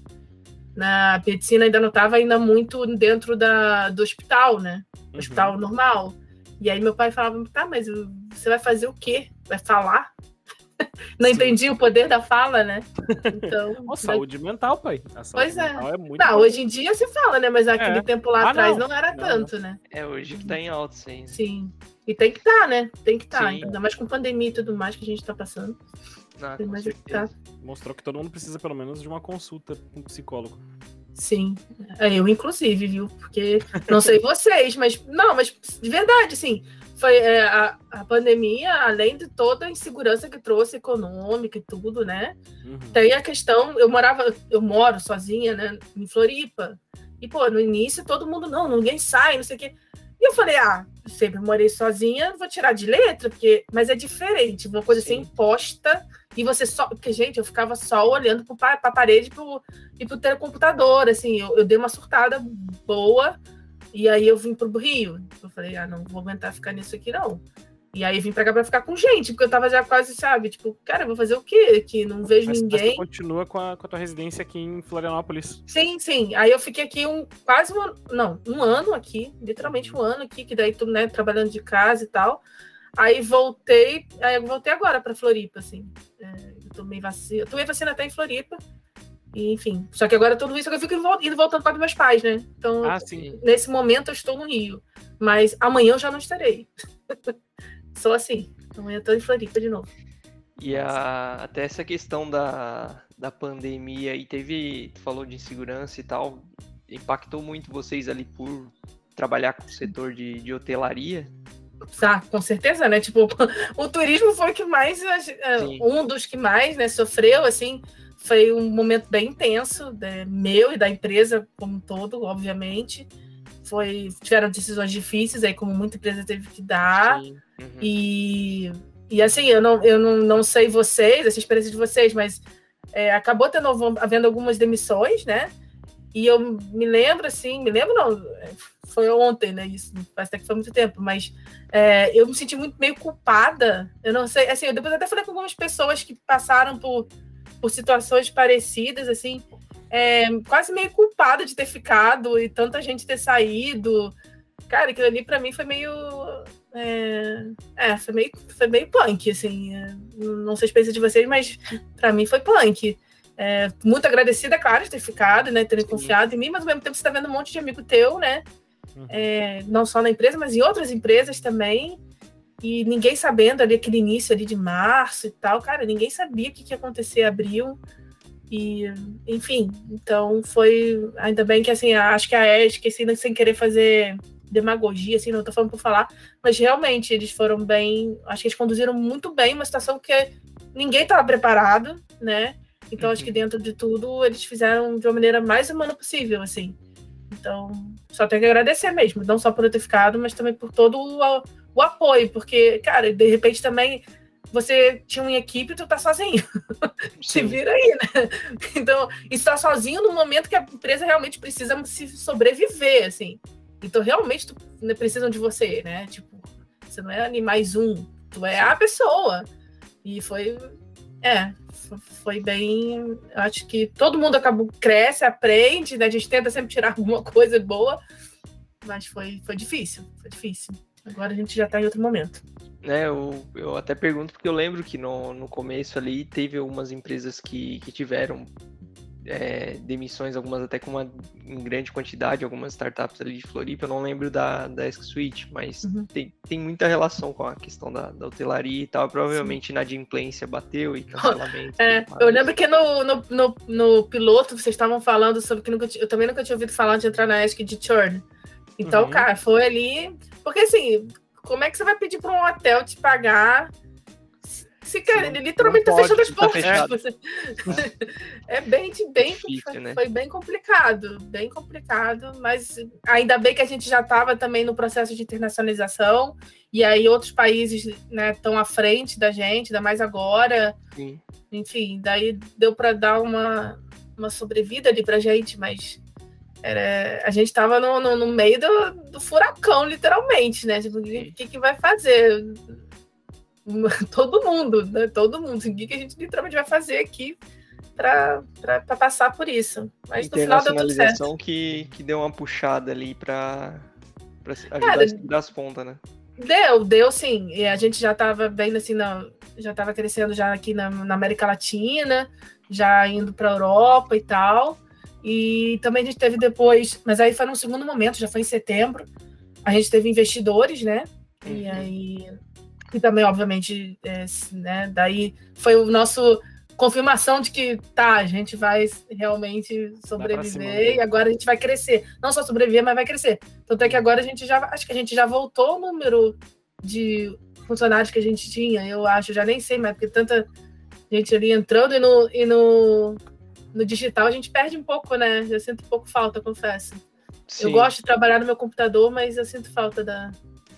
Na medicina ainda não estava ainda muito dentro da, do hospital, né? Uhum. Hospital normal. E aí meu pai falava, tá, mas você vai fazer o quê? Vai falar? não Sim. entendi o poder da fala, né? Então, oh, saúde mental, pai. pois é. é muito não, hoje em dia se fala, né? Mas aquele é. tempo lá ah, atrás não, não era não, tanto, né? É, hoje que tá em alto, sim. Sim. E tem que estar, tá, né? Tem que estar. Tá. Ainda mais com pandemia e tudo mais que a gente está passando. Ah, tem mais que tá. Mostrou que todo mundo precisa, pelo menos, de uma consulta com um psicólogo. Sim. É, eu, inclusive, viu? Porque não sei vocês, mas. Não, mas de verdade, assim. Foi é, a, a pandemia, além de toda a insegurança que trouxe econômica e tudo, né? Uhum. Tem a questão. Eu morava, eu moro sozinha, né? Em Floripa. E, pô, no início todo mundo, não, ninguém sai, não sei o quê. E eu falei, ah, sempre morei sozinha, vou tirar de letra, porque. Mas é diferente, uma coisa assim imposta, e você só. Porque, gente, eu ficava só olhando para a parede pro, e pro computador, assim, eu, eu dei uma surtada boa, e aí eu vim pro Rio. Eu falei, ah, não vou aguentar ficar nisso aqui, não. E aí vim pra cá pra ficar com gente, porque eu tava já quase, sabe, tipo, cara, vou fazer o quê aqui? Não vejo mas, ninguém. Mas continua com a, com a tua residência aqui em Florianópolis. Sim, sim. Aí eu fiquei aqui um quase um não, um ano aqui, literalmente um ano aqui, que daí tu, né, trabalhando de casa e tal. Aí voltei, aí eu voltei agora pra Floripa, assim. É, eu tomei vacina, eu tomei vacina até em Floripa. E, enfim, só que agora tudo isso eu fico indo voltando para os meus pais, né? Então, ah, nesse momento eu estou no Rio. Mas amanhã eu já não estarei. Sou assim. Amanhã eu tô em Floripa de novo. E a, até essa questão da, da pandemia e teve, tu falou de insegurança e tal, impactou muito vocês ali por trabalhar com o setor de, de hotelaria? Ah, com certeza, né? Tipo, o turismo foi o que mais, é, Sim. um dos que mais, né, sofreu, assim, foi um momento bem intenso, né, meu e da empresa como um todo, obviamente. Foi tiveram decisões difíceis aí como muita empresa teve que dar. Uhum. e e assim eu não eu não, não sei vocês essa experiência de vocês mas é, acabou tendo havendo algumas demissões né? E eu me lembro assim me lembro não foi ontem né isso parece até que foi muito tempo mas é, eu me senti muito meio culpada. Eu não sei assim eu depois até falei com algumas pessoas que passaram por por situações parecidas assim é, quase meio culpada de ter ficado e tanta gente ter saído. Cara, aquilo ali para mim foi meio. É, é, foi meio, foi meio punk, assim. É, não sei a experiência de vocês, mas para mim foi punk. É, muito agradecida, claro, de ter ficado, né? Ter confiado em mim, mas ao mesmo tempo você tá vendo um monte de amigo teu, né? Uhum. É, não só na empresa, mas em outras empresas também. E ninguém sabendo ali aquele início ali de março e tal, cara, ninguém sabia o que, que ia acontecer em abril. E, enfim, então foi. Ainda bem que, assim, acho que a Esque, assim, sem querer fazer demagogia, assim, não tô falando por falar, mas realmente eles foram bem. Acho que eles conduziram muito bem uma situação que ninguém estava preparado, né? Então, uhum. acho que uhum. dentro de tudo, eles fizeram de uma maneira mais humana possível, assim. Então, só tenho que agradecer mesmo, não só por ter ficado, mas também por todo o, o apoio, porque, cara, de repente também você tinha uma equipe e tu tá sozinho. Se vira aí, né? Então, estar sozinho no momento que a empresa realmente precisa se sobreviver, assim. Então, realmente, tu, né, precisam de você, né? Tipo, você não é mais um, tu é a pessoa. E foi. É, foi bem. Acho que todo mundo acabou, cresce, aprende, né? A gente tenta sempre tirar alguma coisa boa, mas foi, foi difícil, foi difícil. Agora a gente já tá em outro momento né, eu, eu até pergunto porque eu lembro que no, no começo ali teve algumas empresas que, que tiveram é, demissões, algumas até com uma em grande quantidade, algumas startups ali de Floripa, eu não lembro da, da Suite, mas uhum. tem, tem muita relação com a questão da, da hotelaria e tal, provavelmente Sim. na inadimplência bateu e cancelamento. É, eu lembro que no, no, no, no, piloto vocês estavam falando sobre que nunca, eu também nunca tinha ouvido falar de entrar na ESC de churn. Então, uhum. cara, foi ali. Porque assim, como é que você vai pedir para um hotel te pagar ele literalmente tá fechando as tá portas. é bem, bem Difícil, foi, né? foi, bem complicado, bem complicado, mas ainda bem que a gente já estava também no processo de internacionalização, e aí outros países estão né, à frente da gente, ainda mais agora. Sim. Enfim, daí deu para dar uma, uma sobrevida ali pra gente, mas era, a gente estava no, no, no, meio do, do, furacão, literalmente, né? Tipo, o que, que vai fazer? todo mundo, né? Todo mundo. O que a gente literalmente vai fazer aqui para passar por isso. Mas no final deu tudo certo. Que, que deu uma puxada ali para ajudar Cara, a as pontas, né? Deu, deu sim. E a gente já estava bem assim, na, já estava crescendo já aqui na, na América Latina, já indo para Europa e tal. E também a gente teve depois, mas aí foi num segundo momento, já foi em setembro. A gente teve investidores, né? Uhum. E aí que também, obviamente, é, né, daí foi o nosso confirmação de que tá, a gente vai realmente sobreviver e agora a gente vai crescer. Não só sobreviver, mas vai crescer. Tanto é que agora a gente já, acho que a gente já voltou o número de funcionários que a gente tinha, eu acho, já nem sei mais, porque tanta gente ali entrando e no, e no, no digital a gente perde um pouco, né? Eu sinto um pouco falta, confesso. Sim. Eu gosto de trabalhar no meu computador, mas eu sinto falta da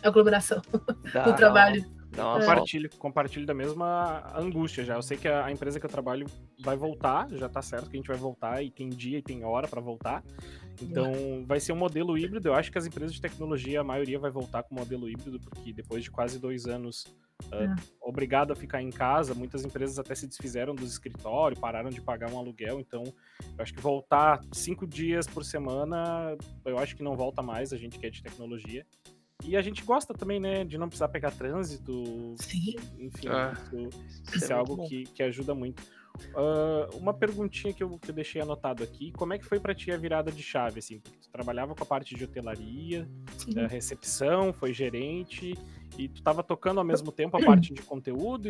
aglomeração do trabalho. Não, é. compartilho, compartilho da mesma angústia já. Eu sei que a, empresa que eu trabalho vai voltar, já tá certo que a gente vai voltar e tem dia e tem hora para voltar. Então vai ser um modelo híbrido. Eu acho que as empresas de tecnologia, a maioria vai voltar com modelo híbrido, porque depois de quase dois anos uh, obrigado a ficar em casa, muitas empresas até se desfizeram dos escritórios, pararam de pagar um aluguel. Então eu acho que voltar cinco dias por semana, eu acho que não volta mais, a gente que é de tecnologia. E a gente gosta também, né, de não precisar pegar trânsito. Sim. Enfim, ah, isso, isso, é, é algo que, que ajuda muito. Uh, uma perguntinha que eu, que eu deixei anotado aqui: como é que foi para ti a virada de chave? Assim, tu trabalhava com a parte de hotelaria, da recepção, foi gerente, e tu estava tocando ao mesmo tempo a parte de conteúdo,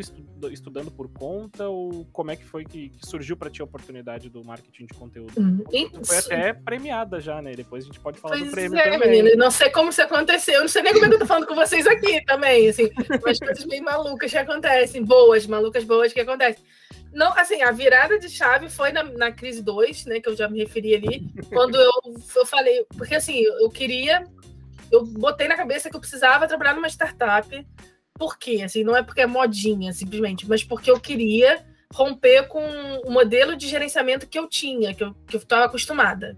estudando por conta, ou como é que foi que, que surgiu para ti a oportunidade do marketing de conteúdo? Hum, tu foi até premiada já, né? Depois a gente pode falar pois do prêmio é, também. Menina, não sei como isso aconteceu, não sei nem como é que eu tô falando com vocês aqui também, assim, umas coisas bem malucas que acontecem, boas, malucas boas que acontecem. Não, assim, a virada de chave foi na, na crise 2, né, que eu já me referi ali, quando eu, eu falei, porque assim, eu queria eu botei na cabeça que eu precisava trabalhar numa startup. Por quê? Assim, não é porque é modinha, simplesmente, mas porque eu queria romper com o modelo de gerenciamento que eu tinha, que eu estava acostumada.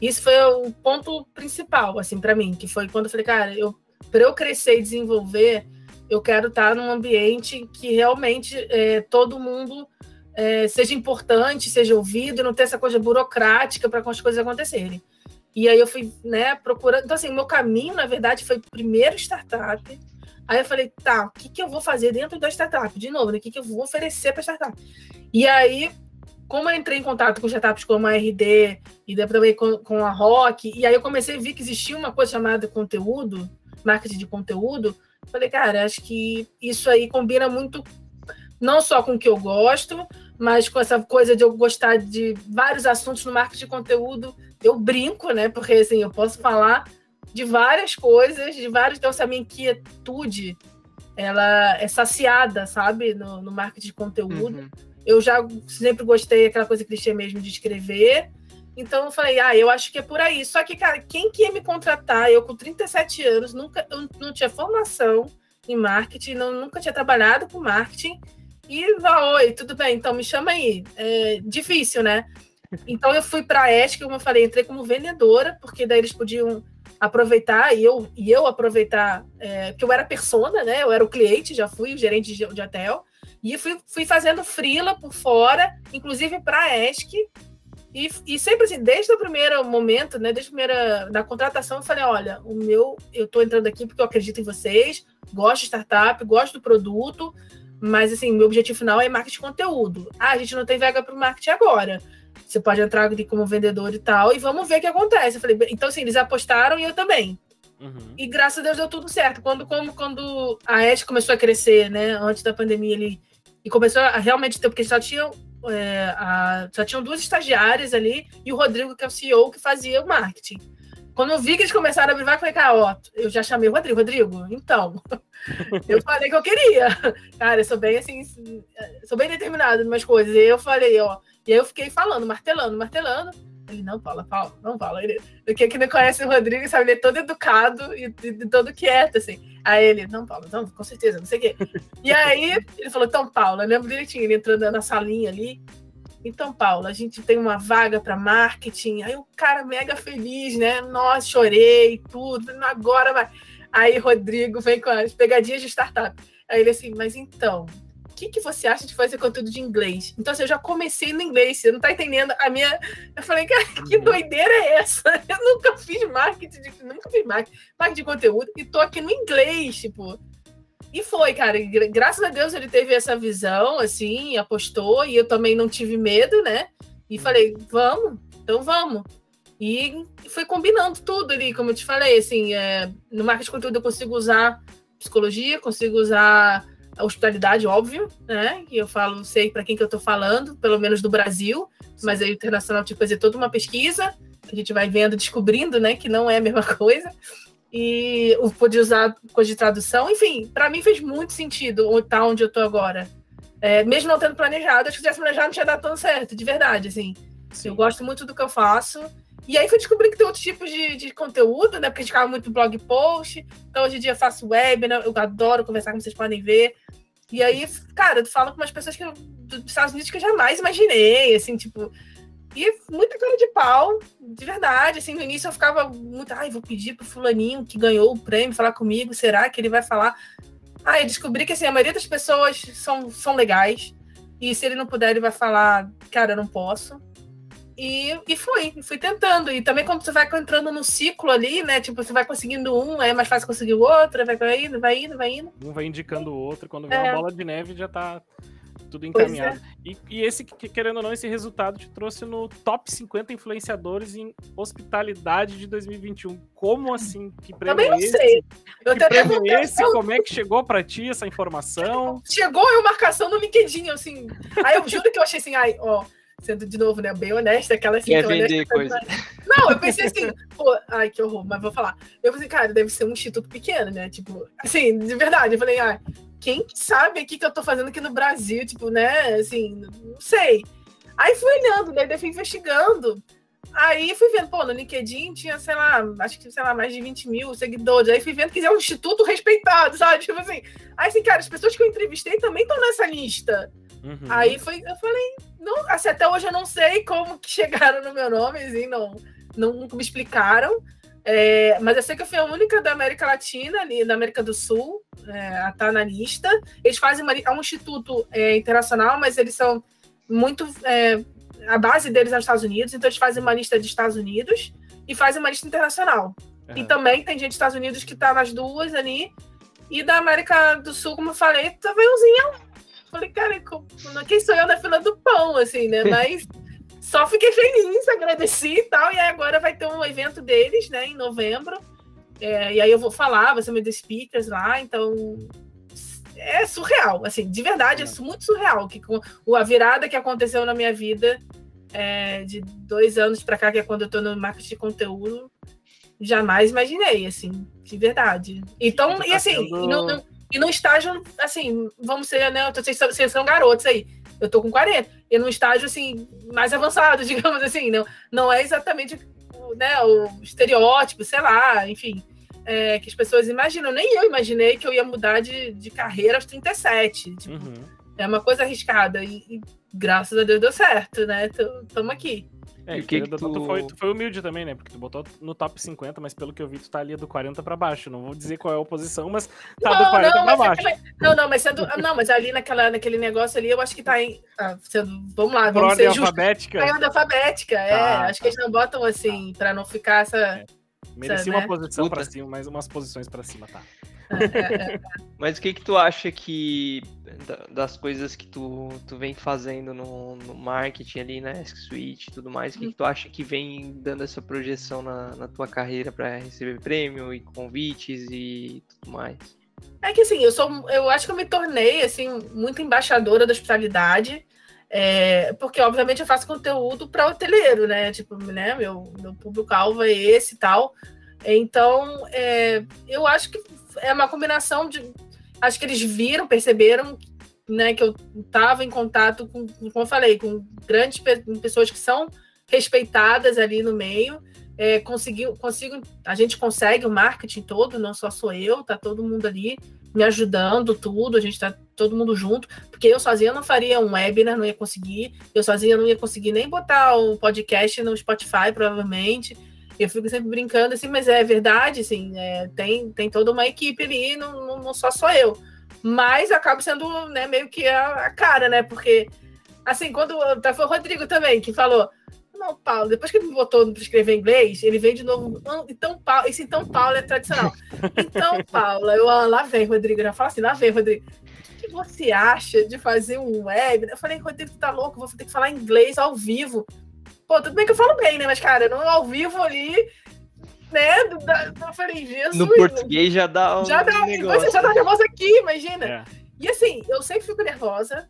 Isso foi o ponto principal, assim, para mim, que foi quando eu falei, cara, eu para eu crescer e desenvolver, eu quero estar num ambiente que realmente é, todo mundo é, seja importante, seja ouvido, não ter essa coisa burocrática para as coisas acontecerem. E aí eu fui, né, procurando. Então, assim, meu caminho, na verdade, foi primeiro startup. Aí eu falei, tá, o que, que eu vou fazer dentro da startup? De novo, né? O que, que eu vou oferecer para startup? E aí, como eu entrei em contato com startups como a RD e também com, com a Rock, e aí eu comecei a ver que existia uma coisa chamada conteúdo, marketing de conteúdo, falei, cara, acho que isso aí combina muito não só com o que eu gosto, mas com essa coisa de eu gostar de vários assuntos no marketing de conteúdo, eu brinco, né? Porque assim, eu posso falar de várias coisas, de vários. Então, essa minha inquietude ela é saciada, sabe, no, no marketing de conteúdo. Uhum. Eu já sempre gostei daquela coisa clichê mesmo de escrever. Então eu falei, ah, eu acho que é por aí. Só que, cara, quem que ia me contratar? Eu com 37 anos, nunca, eu não tinha formação em marketing, não, nunca tinha trabalhado com marketing. E vá, oi, tudo bem, então me chama aí. É difícil, né? Então eu fui para a ESC, como eu falei, entrei como vendedora, porque daí eles podiam aproveitar e eu, e eu aproveitar, é, que eu era persona, né? Eu era o cliente, já fui o gerente de, de hotel, e fui, fui fazendo frila por fora, inclusive para a ESC. E, e sempre assim, desde o primeiro momento, né, desde a primeira da contratação, eu falei: olha, o meu, eu estou entrando aqui porque eu acredito em vocês, gosto de startup, gosto do produto, Mas, assim, meu objetivo final é marketing de conteúdo. Ah, a gente não tem vaga para o marketing agora. Você pode entrar como vendedor e tal, e vamos ver o que acontece. Eu falei, então, assim, eles apostaram e eu também. Uhum. E graças a Deus deu tudo certo. Quando, como, quando a Ed começou a crescer, né, antes da pandemia, ele, e começou a realmente ter, porque só tinham, é, a, só tinham duas estagiárias ali, e o Rodrigo, que é o CEO, que fazia o marketing. Quando eu vi que eles começaram a abrir, vai com ó, eu já chamei o Rodrigo, Rodrigo, então, eu falei que eu queria. Cara, eu sou bem assim, sou bem determinada em umas coisas. E eu falei, ó, e aí eu fiquei falando, martelando, martelando. Ele, não, Paula, Paula, não fala. Ele, que, que não conhece o Rodrigo, sabe? Ele é todo educado e, e, todo quieto, assim. Aí ele, não, Paula, não, com certeza, não sei o quê. E aí ele falou, então, Paula, lembro direitinho, ele entrando na salinha ali. Então, Paula, a gente tem uma vaga para marketing. Aí o cara mega feliz, né? Nossa, chorei, tudo. Agora vai. Aí Rodrigo vem com as pegadinhas de startup. Aí ele assim, mas então, o que, que você acha de fazer conteúdo de inglês? Então, assim, eu já comecei no inglês, você não tá entendendo a minha. Eu falei, cara, que uhum. doideira é essa? Eu nunca fiz marketing, de... nunca fiz marketing, marketing de conteúdo e tô aqui no inglês, tipo. E foi, cara. Graças a Deus ele teve essa visão, assim, apostou, e eu também não tive medo, né? E falei, vamos, então vamos. E foi combinando tudo ali, como eu te falei, assim, é, no marketing de conteúdo eu consigo usar psicologia, consigo usar a hospitalidade, óbvio, né? E eu falo, sei para quem que eu tô falando, pelo menos do Brasil, mas aí o internacional tive que fazer toda uma pesquisa, a gente vai vendo, descobrindo, né, que não é a mesma coisa e o poder usar coisa de tradução. Enfim, para mim fez muito sentido estar onde eu tô agora. É, mesmo não tendo planejado, acho que se tivesse planejado não tinha dado tão certo, de verdade, assim. Sim. Eu gosto muito do que eu faço. E aí fui descobrir que tem outros tipos de, de conteúdo, né? Porque a gente ficava muito blog post. Então hoje em dia eu faço web, né? Eu adoro conversar, como vocês podem ver. E aí, cara, eu falo com umas pessoas que, dos Estados Unidos que eu jamais imaginei, assim, tipo, e muita cara de pau, de verdade. Assim, no início eu ficava muito, ai, vou pedir pro fulaninho que ganhou o prêmio falar comigo, será que ele vai falar? Ah, eu descobri que assim, a maioria das pessoas são, são legais. E se ele não puder, ele vai falar, cara, eu não posso. E, e fui, fui tentando. E também quando você vai entrando no ciclo ali, né? Tipo, você vai conseguindo um, é mais fácil conseguir o outro, vai indo, vai indo, vai indo. Um vai indicando o outro, quando vem é. uma bola de neve já tá tudo encaminhado. É. E, e, esse, querendo ou não, esse resultado te trouxe no top 50 influenciadores em hospitalidade de 2021. Como assim? Que prêmio Também não é sei. Eu que prêmio é esse? Como é que chegou para ti essa informação? Chegou eu marcação no LinkedIn, assim. Aí eu juro que eu achei assim, ai, ó, sendo de novo, né, bem honesta, aquela assim, Quer vender coisa. Não, eu pensei assim, pô, ai, que horror, mas vou falar. Eu pensei, cara, deve ser um instituto pequeno, né? Tipo, assim, de verdade. Eu falei, ah, quem sabe o que, eu tô fazendo aqui no Brasil? Tipo, né? Assim, não sei. Aí fui olhando, né? Daí fui investigando. Aí fui vendo, pô, no LinkedIn tinha, sei lá, acho que, sei lá, mais de 20 mil seguidores. Aí fui vendo que é um instituto respeitado, sabe? Tipo assim. Aí, assim, cara, as pessoas que eu entrevistei também estão nessa lista. Uhum. Aí foi, eu falei, não, assim, até hoje eu não sei como que chegaram no meu nome, assim, não, não me explicaram. É, mas eu sei que eu fui a única da América Latina, ali da América do Sul, é, a estar tá na lista. Eles fazem uma, é um instituto é, internacional, mas eles são muito. É, a base deles é os Estados Unidos, então eles fazem uma lista de Estados Unidos e fazem uma lista internacional. Uhum. E também tem gente dos Estados Unidos que está nas duas ali. E da América do Sul, como eu falei, também tá Falei, cara, quem sou eu na fila do pão, assim, né? Mas só fiquei feliz, agradeci e tal. E agora vai ter um evento deles, né, em novembro. É, e aí eu vou falar, vai ser meu speakers lá, então é surreal, assim, de verdade, é, é muito surreal que a virada que aconteceu na minha vida é, de dois anos para cá, que é quando eu tô no marketing de conteúdo, jamais imaginei, assim, de verdade. Então, e assim, e, no, no, e no estágio, assim, vamos ser, né, vocês, vocês são garotos aí, eu tô com 40, e num estágio, assim, mais avançado, digamos assim, não, não é exatamente né, o estereótipo, sei lá, enfim, é, que as pessoas imaginam. Nem eu imaginei que eu ia mudar de, de carreira aos 37. Tipo, uhum. É uma coisa arriscada. E, e, graças a Deus deu certo, né? Estamos aqui. É, que que tu... Tu, foi, tu foi humilde também, né? Porque tu botou no top 50, mas pelo que eu vi, tu tá ali do 40 pra baixo. Não vou dizer qual é a oposição, mas tá não, do 40 não, pra baixo. É, não, não, mas sendo, não, mas ali naquela, naquele negócio ali, eu acho que tá em. Ah, sendo, vamos lá, vamos ser justos. alfabética? Tá ordem alfabética, é. Tá, acho tá. que eles não botam assim, pra não ficar essa. É. Merecia essa, uma né? posição Puta. pra cima, mais umas posições pra cima, tá? Mas o que que tu acha que das coisas que tu, tu vem fazendo no, no marketing ali, né, Suite e tudo mais, o que, que tu acha que vem dando essa projeção na, na tua carreira para receber prêmio e convites e tudo mais? É que assim, eu sou, eu acho que eu me tornei assim muito embaixadora da hospitalidade. É, porque, obviamente, eu faço conteúdo para hoteleiro, né? Tipo, né? Meu, meu público-alvo é esse e tal. Então, é, eu acho que é uma combinação de. Acho que eles viram, perceberam né, que eu estava em contato com, como eu falei, com grandes pessoas que são respeitadas ali no meio. É, conseguiu, consigo, a gente consegue o marketing todo, não só sou eu, tá todo mundo ali me ajudando, tudo, a gente tá todo mundo junto, porque eu sozinha não faria um webinar, não ia conseguir, eu sozinha não ia conseguir nem botar o podcast no Spotify, provavelmente. Eu fico sempre brincando assim, mas é verdade, assim, é, tem, tem toda uma equipe ali, não, não, não só sou eu. Mas acaba sendo né, meio que a, a, cara, né? Porque, assim, quando. Tá, foi o Rodrigo também que falou. Não, Paulo, depois que ele me botou para escrever inglês, ele vem de novo. Então, Paulo, esse então Paulo é tradicional. Então, Paulo, eu, ah, lá vem, Rodrigo. Eu já falo assim, lá vem, Rodrigo que você acha de fazer um web? Eu falei, Rodrigo, tá louco, vou ter que falar inglês ao vivo. Pô, tudo bem que eu falo bem, né? Mas, cara, não ao vivo ali, né? eu falei, Jesus. No português já dá um. Já dá, negócio. você já tá nervosa aqui, imagina. É. E assim, eu sempre fico nervosa,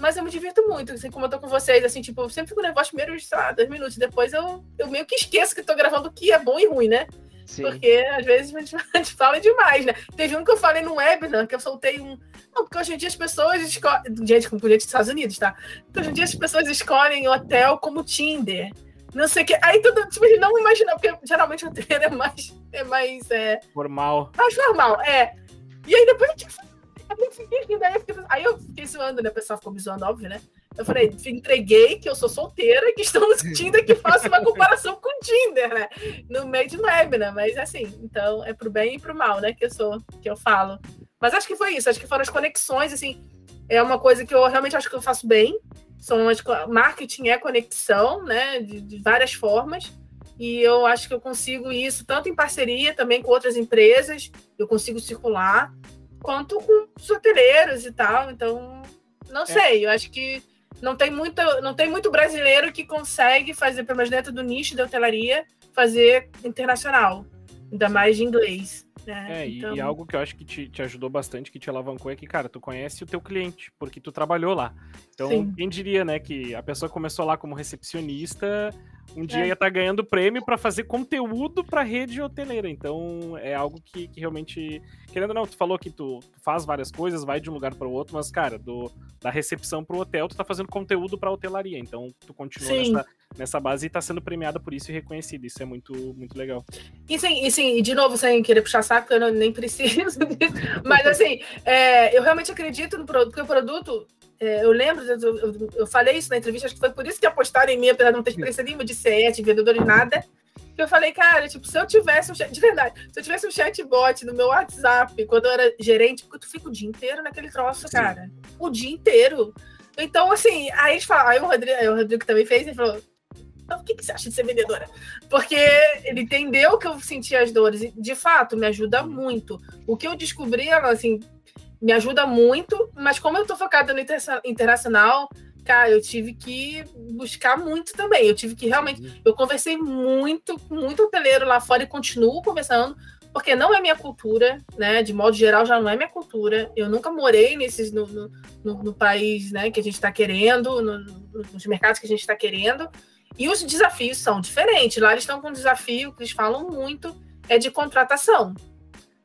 mas eu me divirto muito, assim, como eu tô com vocês, assim, tipo, eu sempre fico nervosa primeiros, sei lá, dois minutos. Depois eu, eu meio que esqueço que tô gravando o que é bom e ruim, né? Sim. Porque às vezes a gente, a gente, fala demais, né? Teve um que eu falei no webinar, que eu soltei um. Não, porque hoje em dia as pessoas escolhem. Gente, como gente dos Estados Unidos, tá? Então, hoje em dia as pessoas escolhem hotel como Tinder. Não sei o que. Aí tudo, tipo, não imaginar, porque geralmente o hotel é mais. É mais. É, formal. Mais formal, é. E aí depois. Eu fiquei, aí eu fiquei zoando, né? O pessoal ficou me zoando, óbvio, né? Eu falei, entreguei que eu sou solteira, que estou no Tinder, que faço uma comparação com o Tinder, né? No meio de web, né? Mas assim, então é pro bem e pro mal, né? Que eu sou, que eu falo. Mas acho que foi isso, acho que foram as conexões, assim, é uma coisa que eu realmente acho que eu faço bem. São as, marketing é conexão, né? De, de várias formas. E eu acho que eu consigo isso tanto em parceria também com outras empresas, eu consigo circular, quanto com os hoteleiros e tal. Então, não é. sei, eu acho que não tem, muito, não tem muito brasileiro que consegue fazer, pelo menos dentro do nicho da hotelaria, fazer internacional, ainda mais de inglês. Né? É, então... e, algo que eu acho que te, te, ajudou bastante, que te alavancou, é que, cara, tu conhece o teu cliente, porque tu trabalhou lá. Então, Sim. quem diria, né, que a pessoa começou lá como recepcionista, um dia é. ia estar tá ganhando prêmio para fazer conteúdo para rede hoteleira. Então é algo que, que, realmente. Querendo ou não, tu falou que tu, faz várias coisas, vai de um lugar para o outro, mas, cara, do, da recepção para o hotel, tu tá fazendo conteúdo para hotelaria. Então tu continua nessa, nessa, base e tá sendo premiada por isso e reconhecida. Isso é muito, muito legal. E sim, e sim, e de novo, sem querer puxar saco, eu não, nem preciso disso. Mas assim, é, eu realmente acredito no produto, porque o produto é, eu lembro, eu, eu, falei isso na entrevista, acho que foi por isso que apostaram em mim, apesar de não ter experiência nenhuma de CE, de vendedor e nada. Que eu falei, cara, tipo, se eu tivesse um chat, de verdade, se eu tivesse um chatbot no meu WhatsApp quando eu era gerente, porque tu fica o dia inteiro naquele troço, Sim. cara. O dia inteiro. Então, assim, aí, a gente fala, aí o Rodrigo, aí o Rodrigo também fez, ele falou: o que, que você acha de ser vendedora? Porque ele entendeu que eu sentia as dores, e de fato, me ajuda muito. O que eu descobri, assim, me ajuda muito, mas como eu estou focada no internacional, cara, eu tive que buscar muito também. Eu tive que realmente. Eu conversei muito muito hoteleiro lá fora e continuo conversando, porque não é minha cultura, né? De modo geral, já não é minha cultura. Eu nunca morei nesses no, no, no, no país né, que a gente está querendo, nos mercados que a gente está querendo. E os desafios são diferentes. Lá eles estão com um desafio que eles falam muito, é de contratação.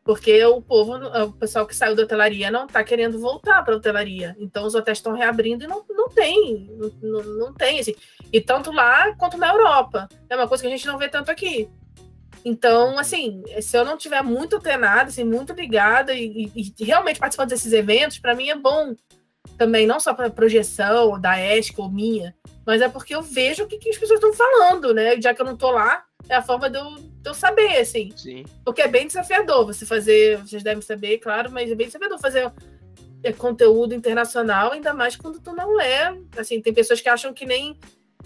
Porque o povo, o pessoal que saiu da hotelaria não está querendo voltar para a hotelaria. Então os hotéis estão reabrindo e não, não tem. Não, não tem, assim. E tanto lá quanto na Europa. É uma coisa que a gente não vê tanto aqui. Então, assim, se eu não tiver muito antenada, assim, muito ligada e, e, e realmente participando desses eventos, para mim é bom também, não só para projeção da ESC ou minha, mas é porque eu vejo o que, que as pessoas estão falando, né? Já que eu não estou lá, é a forma de eu, de eu saber, assim. Sim. Porque é bem desafiador você fazer, vocês devem saber, claro, mas é bem desafiador fazer é, conteúdo internacional, ainda mais quando tu não é. Assim, tem pessoas que acham que nem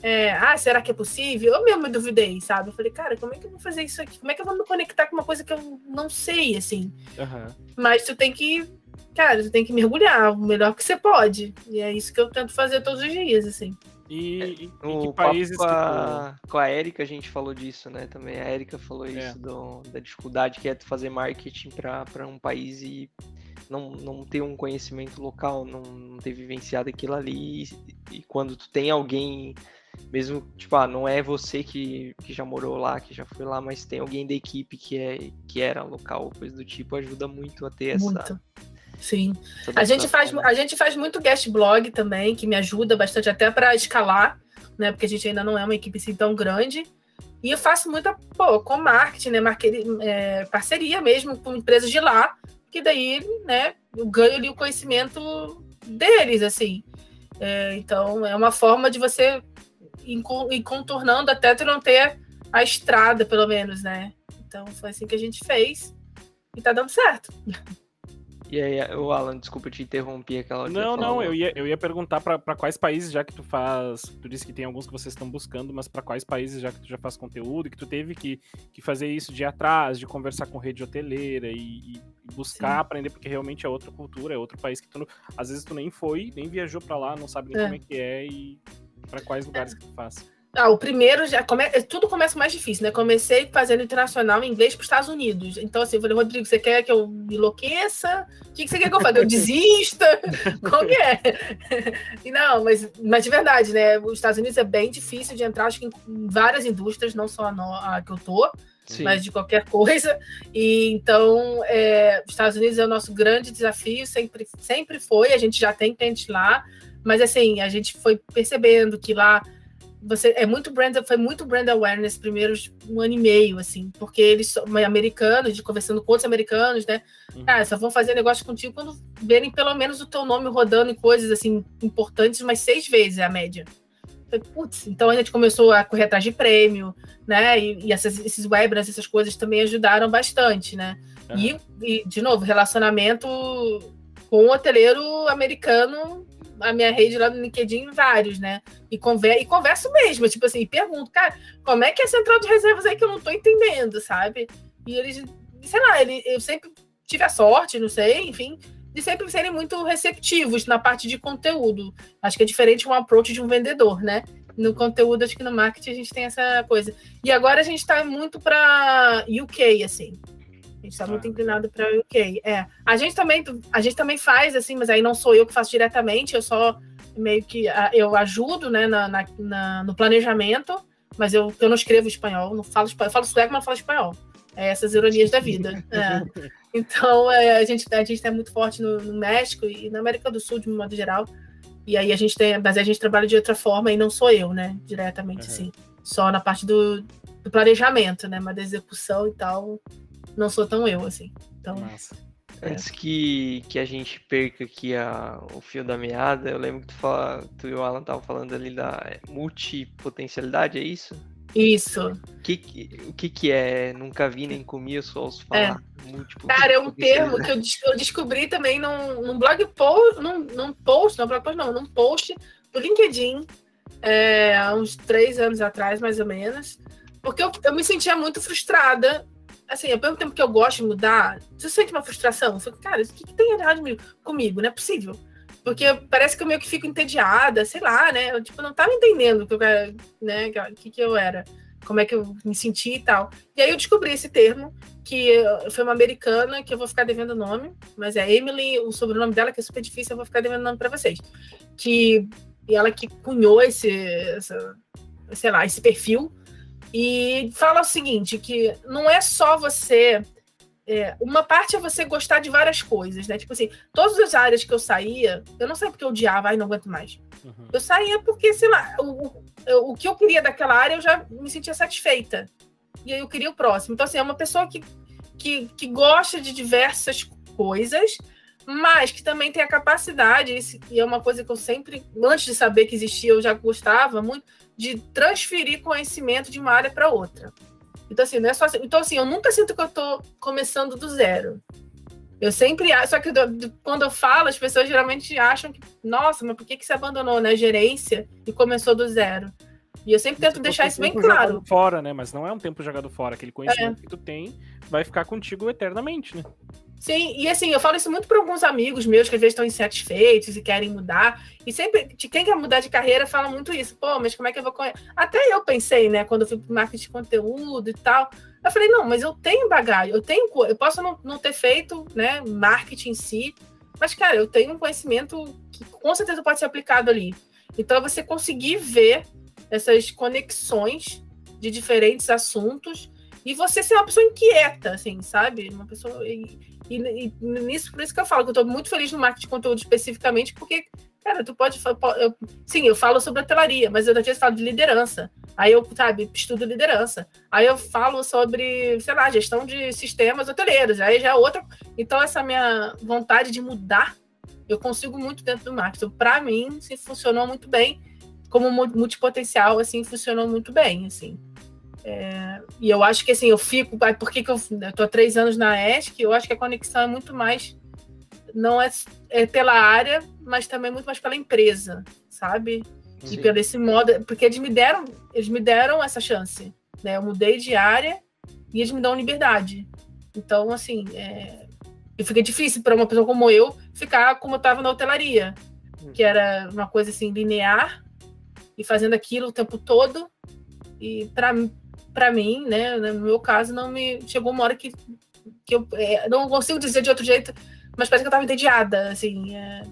é, ah, será que é possível? Eu mesmo duvidei, sabe? Eu falei, cara, como é que eu vou fazer isso aqui? Como é que eu vou me conectar com uma coisa que eu não sei, assim? Uhum. Mas tu tem que, cara, tu tem que mergulhar o melhor que você pode. E é isso que eu tento fazer todos os dias, assim. E, é, em que países com a, que... com a Erika a gente falou disso, né? Também a Erika falou é. isso do, da dificuldade que é tu fazer marketing para um país e não, não ter um conhecimento local, não, não ter vivenciado aquilo ali. E, e, quando tu tem alguém mesmo, tipo, ah, não é você que, que já morou lá, que já foi lá, mas tem alguém da equipe que, é, que era local, coisa do tipo, ajuda muito a ter muito. essa. Sim. A gente, faz, a gente faz muito guest blog também, que me ajuda bastante até para escalar, né? Porque a gente ainda não é uma equipe assim tão grande. E eu faço muita, pô, com marketing, né? Marketing, é, parceria mesmo com empresas de lá, que daí, né, eu ganho ali o conhecimento deles, assim. É, então, é uma forma de você e contornando até tu não ter a estrada, pelo menos, né? Então foi assim que a gente fez e tá dando certo. E aí, o Alan, desculpa te interromper aquela Não, não, eu ia, eu ia perguntar para quais países, já que tu faz. Tu disse que tem alguns que vocês estão buscando, mas para quais países, já que tu já faz conteúdo, que tu teve que, que fazer isso de ir atrás, de conversar com rede hoteleira e, e buscar Sim. aprender, porque realmente é outra cultura, é outro país que tu, às vezes tu nem foi, nem viajou para lá, não sabe nem é. como é que é e para quais lugares que tu faz? Ah, o primeiro já come... tudo começa mais difícil, né? Comecei fazendo internacional em inglês para os Estados Unidos. Então, assim, eu falei, Rodrigo, você quer que eu me enlouqueça? O que, que você quer que eu faça? Eu desista? Como que é? E não, mas, mas de verdade, né? Os Estados Unidos é bem difícil de entrar, acho que em várias indústrias, não só a, no... a que eu tô, Sim. mas de qualquer coisa. E então, é, os Estados Unidos é o nosso grande desafio, sempre, sempre foi. A gente já tem cliente lá. Mas assim, a gente foi percebendo que lá você é muito brand, foi muito brand awareness primeiros um ano e meio, assim, porque eles são americanos, de conversando com outros americanos, né? Uhum. Ah, só vão fazer negócio contigo quando verem pelo menos o teu nome rodando em coisas assim importantes, mas seis vezes é a média. Putz, então a gente começou a correr atrás de prêmio, né? E, e essas, esses webinars, essas coisas também ajudaram bastante, né? Uhum. E, e, de novo, relacionamento com o hoteleiro americano a minha rede lá no LinkedIn, vários, né? E, conver e converso mesmo, tipo assim, pergunto, cara, como é que é a central de reservas aí que eu não tô entendendo, sabe? E eles, sei lá, ele, eu sempre tive a sorte, não sei, enfim, de sempre serem muito receptivos na parte de conteúdo. Acho que é diferente um approach de um vendedor, né? No conteúdo, acho que no marketing a gente tem essa coisa. E agora a gente está muito para UK, assim gente está muito inclinado para o UK. É. A gente também, a gente também faz assim, mas aí não sou eu que faço diretamente, eu só meio que eu ajudo, né, na, na, na no planejamento, mas eu, eu não escrevo espanhol, não falo espanhol, eu falo sueco, mas não falo espanhol. É essas ironias da vida. É. Então, é, a gente a gente é muito forte no, no, México e na América do Sul de um modo geral. E aí a gente tem, mas a gente trabalha de outra forma e não sou eu, né, diretamente, uhum. assim, só na parte do, do planejamento, né, mas da execução e tal, não sou tão eu, assim. Então, Massa. É. Antes que, que a gente perca aqui a, o fio da meada, eu lembro que tu, fala, tu e o Alan estavam falando ali da multipotencialidade, é isso? Isso. O que, o que, que é? Nunca vi nem comi, eu só ouço falar. É. Cara, é um termo que eu, eu descobri também num, num blog post, num, num post, não blog post não, num post do LinkedIn, é, há uns três anos atrás, mais ou menos, porque eu, eu me sentia muito frustrada assim, ao mesmo tempo que eu gosto de mudar, você sente uma frustração? Você, cara, o que, que tem errado comigo? Não é possível. Porque parece que eu meio que fico entediada, sei lá, né? Eu, tipo, não tava entendendo o que eu, né, que, que eu era, como é que eu me senti e tal. E aí eu descobri esse termo, que foi uma americana, que eu vou ficar devendo o nome, mas é Emily, o sobrenome dela, que é super difícil, eu vou ficar devendo o nome para vocês. Que e ela que cunhou esse, essa, sei lá, esse perfil e fala o seguinte: que não é só você. É, uma parte é você gostar de várias coisas, né? Tipo assim, todas as áreas que eu saía, eu não sei porque eu odiava, ai, não aguento mais. Uhum. Eu saía porque, sei lá, o, o, o que eu queria daquela área eu já me sentia satisfeita. E aí eu queria o próximo. Então, assim, é uma pessoa que, que, que gosta de diversas coisas, mas que também tem a capacidade, e é uma coisa que eu sempre, antes de saber que existia, eu já gostava muito, de transferir conhecimento de uma área para outra. Então, assim, não é só assim. Então, assim, eu nunca sinto que eu estou começando do zero. Eu sempre acho, só que quando eu falo, as pessoas geralmente acham que, nossa, mas por que, que você abandonou na né, gerência e começou do zero? E eu sempre tento deixar isso bem claro. Fora, né? Mas não é um tempo jogado fora. Aquele conhecimento é. que tu tem vai ficar contigo eternamente, né? Sim, e assim, eu falo isso muito para alguns amigos meus que às vezes estão insatisfeitos e querem mudar. E sempre, quem quer mudar de carreira, fala muito isso. Pô, mas como é que eu vou. Até eu pensei, né, quando eu fui pro marketing de conteúdo e tal. Eu falei, não, mas eu tenho bagagem, eu tenho. Eu posso não, não ter feito, né, marketing em si, mas, cara, eu tenho um conhecimento que com certeza pode ser aplicado ali. Então, você conseguir ver essas conexões de diferentes assuntos e você ser uma pessoa inquieta, assim, sabe? Uma pessoa. E, e, nisso, por isso que eu falo que eu tô muito feliz no marketing de conteúdo especificamente, porque, cara, tu pode. Eu, sim, eu falo sobre a telaria, mas eu às vezes falo de liderança. Aí eu, sabe, estudo liderança. Aí eu falo sobre, sei lá, gestão de sistemas hoteleiros. Aí já é outra. Então, essa minha vontade de mudar, eu consigo muito dentro do marketing. Para mim, sim, funcionou muito bem. Como multipotencial, assim, funcionou muito bem, assim. É, e eu acho que assim, eu fico. Por que, que eu, eu tô há três anos na ESC? Eu acho que a conexão é muito mais. Não é, é pela área, mas também muito mais pela empresa, sabe? E pelo esse modo. Porque eles me deram, eles me deram essa chance. Né? Eu mudei de área e eles me dão liberdade. Então, assim, é, fica difícil para uma pessoa como eu ficar como eu estava na hotelaria, que era uma coisa assim, linear, e fazendo aquilo o tempo todo. E para para mim, né, no meu caso, não me chegou uma hora que, que eu é, não consigo dizer de outro jeito, mas parece que eu tava entediada, assim, é,